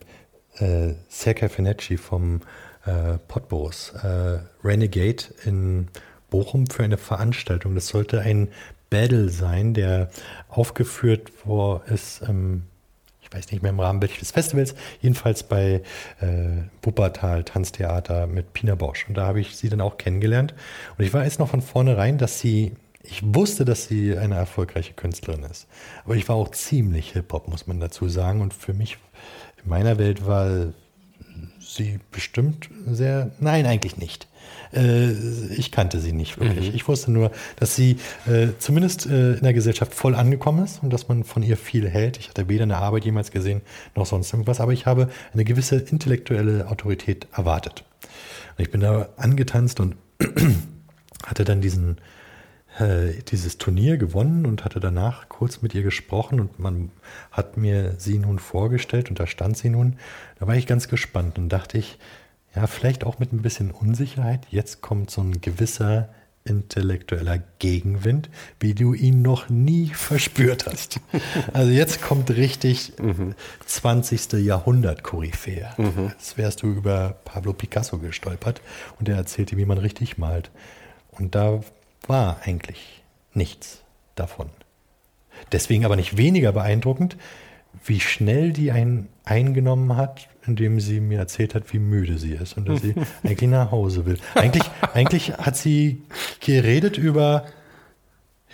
äh, Sergei Fenecci vom äh, Potbos, äh, Renegade in Bochum für eine Veranstaltung. Das sollte ein Battle sein, der aufgeführt wo es, ähm, ich weiß nicht mehr im Rahmen welches Festivals, jedenfalls bei äh, Wuppertal Tanztheater mit Pina Bausch. Und da habe ich sie dann auch kennengelernt. Und ich weiß noch von vornherein, dass sie ich wusste, dass sie eine erfolgreiche Künstlerin ist. Aber ich war auch ziemlich Hip-Hop, muss man dazu sagen. Und für mich, in meiner Welt war sie bestimmt sehr, nein, eigentlich nicht. Äh, ich kannte sie nicht wirklich. Mhm. Ich wusste nur, dass sie äh, zumindest äh, in der Gesellschaft voll angekommen ist und dass man von ihr viel hält. Ich hatte weder eine Arbeit jemals gesehen noch sonst irgendwas, aber ich habe eine gewisse intellektuelle Autorität erwartet. Und ich bin da angetanzt und hatte dann diesen dieses Turnier gewonnen und hatte danach kurz mit ihr gesprochen und man hat mir sie nun vorgestellt und da stand sie nun. Da war ich ganz gespannt und dachte ich, ja, vielleicht auch mit ein bisschen Unsicherheit. Jetzt kommt so ein gewisser intellektueller Gegenwind, wie du ihn noch nie verspürt hast. Also jetzt kommt richtig mhm. 20. Jahrhundert Koryphäe. Mhm. Jetzt wärst du über Pablo Picasso gestolpert und er erzählte, wie man richtig malt. Und da war eigentlich nichts davon. Deswegen aber nicht weniger beeindruckend, wie schnell die einen eingenommen hat, indem sie mir erzählt hat, wie müde sie ist und dass sie eigentlich nach Hause will. Eigentlich, eigentlich hat sie geredet über,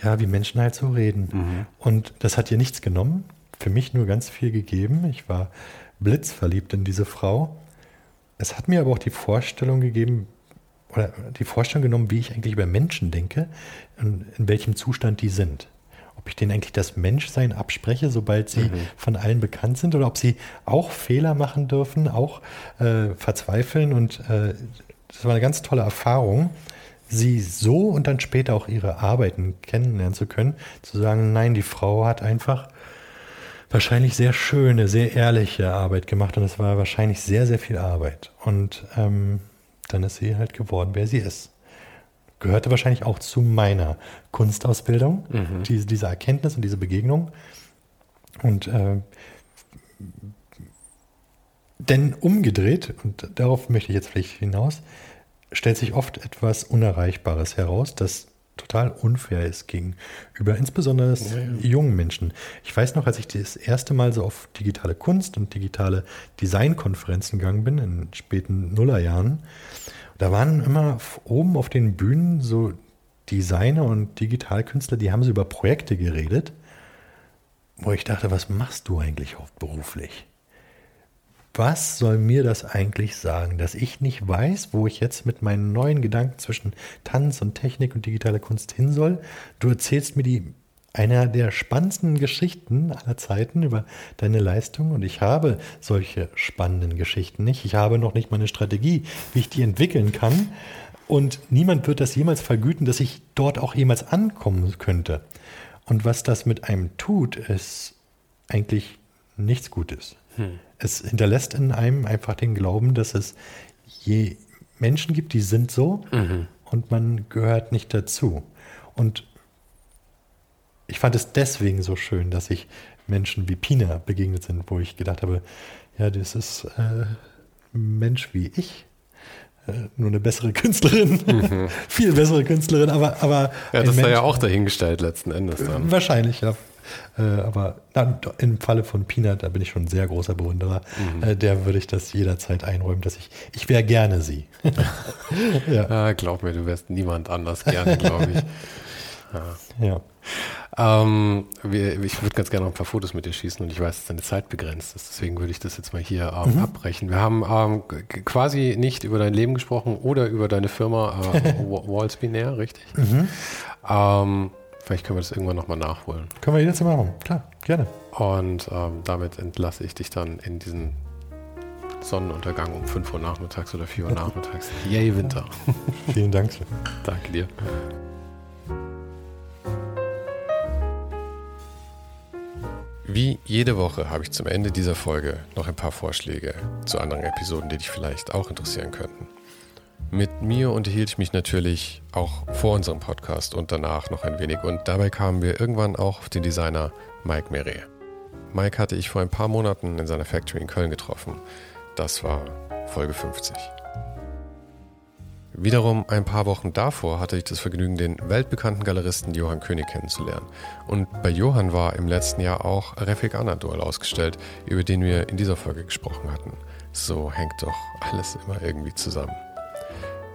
ja, wie Menschen halt so reden. Mhm. Und das hat ihr nichts genommen, für mich nur ganz viel gegeben. Ich war blitzverliebt in diese Frau. Es hat mir aber auch die Vorstellung gegeben, oder die Vorstellung genommen, wie ich eigentlich über Menschen denke und in welchem Zustand die sind ob ich denen eigentlich das Menschsein abspreche, sobald sie mhm. von allen bekannt sind, oder ob sie auch Fehler machen dürfen, auch äh, verzweifeln. Und äh, das war eine ganz tolle Erfahrung, sie so und dann später auch ihre Arbeiten kennenlernen zu können, zu sagen, nein, die Frau hat einfach wahrscheinlich sehr schöne, sehr ehrliche Arbeit gemacht und es war wahrscheinlich sehr, sehr viel Arbeit. Und ähm, dann ist sie halt geworden, wer sie ist gehörte wahrscheinlich auch zu meiner Kunstausbildung, mhm. diese, diese Erkenntnis und diese Begegnung. Und äh, denn umgedreht, und darauf möchte ich jetzt vielleicht hinaus, stellt sich oft etwas Unerreichbares heraus, das total unfair ist gegenüber insbesondere ja, jungen Menschen. Ich weiß noch, als ich das erste Mal so auf digitale Kunst und digitale Designkonferenzen gegangen bin, in späten Nullerjahren, da waren immer oben auf den Bühnen so Designer und Digitalkünstler, die haben so über Projekte geredet, wo ich dachte, was machst du eigentlich hauptberuflich? Was soll mir das eigentlich sagen, dass ich nicht weiß, wo ich jetzt mit meinen neuen Gedanken zwischen Tanz und Technik und digitaler Kunst hin soll? Du erzählst mir die einer der spannendsten Geschichten aller Zeiten über deine Leistung und ich habe solche spannenden Geschichten nicht. Ich habe noch nicht mal eine Strategie, wie ich die entwickeln kann und niemand wird das jemals vergüten, dass ich dort auch jemals ankommen könnte. Und was das mit einem tut, ist eigentlich nichts Gutes. Hm. Es hinterlässt in einem einfach den Glauben, dass es je Menschen gibt, die sind so mhm. und man gehört nicht dazu. Und ich fand es deswegen so schön, dass ich Menschen wie Pina begegnet sind, wo ich gedacht habe, ja, das ist äh, ein Mensch wie ich. Äh, nur eine bessere Künstlerin, mhm. viel bessere Künstlerin, aber. aber ja, das war ja auch dahingestellt letzten Endes dann. Wahrscheinlich, ja. Äh, aber na, im Falle von Peanut, da bin ich schon ein sehr großer Bewunderer, mhm. äh, der würde ich das jederzeit einräumen, dass ich, ich wäre gerne sie. ja. ja. glaub mir, du wärst niemand anders gerne, glaube ich. Ja. ja. Ähm, wir, ich würde ganz gerne noch ein paar Fotos mit dir schießen und ich weiß, dass deine Zeit begrenzt ist. Deswegen würde ich das jetzt mal hier ähm, mhm. abbrechen. Wir haben ähm, quasi nicht über dein Leben gesprochen oder über deine Firma äh, Wallspinair, richtig? Mhm. Vielleicht können wir das irgendwann nochmal nachholen. Können wir mal machen, klar, gerne. Und ähm, damit entlasse ich dich dann in diesen Sonnenuntergang um 5 Uhr nachmittags oder 4 Uhr nachmittags. Yay, Winter. Vielen Dank. Danke dir. Wie jede Woche habe ich zum Ende dieser Folge noch ein paar Vorschläge zu anderen Episoden, die dich vielleicht auch interessieren könnten. Mit mir unterhielt ich mich natürlich auch vor unserem Podcast und danach noch ein wenig und dabei kamen wir irgendwann auch auf den Designer Mike Meret. Mike hatte ich vor ein paar Monaten in seiner Factory in Köln getroffen. Das war Folge 50. Wiederum ein paar Wochen davor hatte ich das Vergnügen, den weltbekannten Galeristen Johann König kennenzulernen. Und bei Johann war im letzten Jahr auch Refik Anadol ausgestellt, über den wir in dieser Folge gesprochen hatten. So hängt doch alles immer irgendwie zusammen.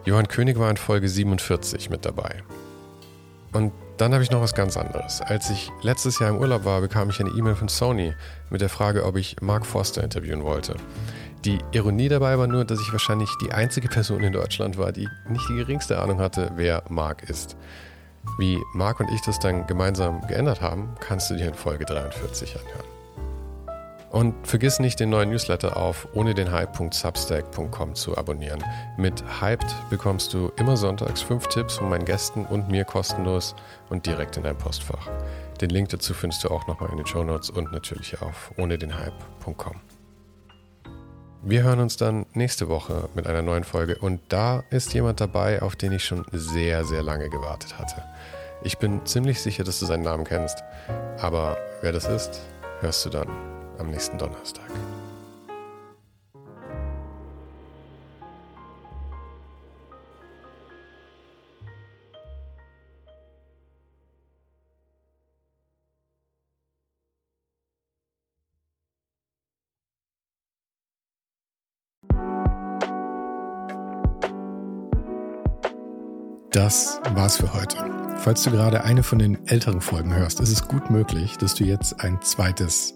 Johann König war in Folge 47 mit dabei. Und dann habe ich noch was ganz anderes. Als ich letztes Jahr im Urlaub war, bekam ich eine E-Mail von Sony mit der Frage, ob ich Mark Forster interviewen wollte. Die Ironie dabei war nur, dass ich wahrscheinlich die einzige Person in Deutschland war, die nicht die geringste Ahnung hatte, wer Mark ist. Wie Mark und ich das dann gemeinsam geändert haben, kannst du dir in Folge 43 anhören. Und vergiss nicht, den neuen Newsletter auf ohne den Hype.substack.com zu abonnieren. Mit Hyped bekommst du immer sonntags fünf Tipps von meinen Gästen und mir kostenlos und direkt in dein Postfach. Den Link dazu findest du auch nochmal in den Show Notes und natürlich auf ohne den Hype.com. Wir hören uns dann nächste Woche mit einer neuen Folge und da ist jemand dabei, auf den ich schon sehr, sehr lange gewartet hatte. Ich bin ziemlich sicher, dass du seinen Namen kennst, aber wer das ist, hörst du dann am nächsten Donnerstag. Das war's für heute. Falls du gerade eine von den älteren Folgen hörst, ist es gut möglich, dass du jetzt ein zweites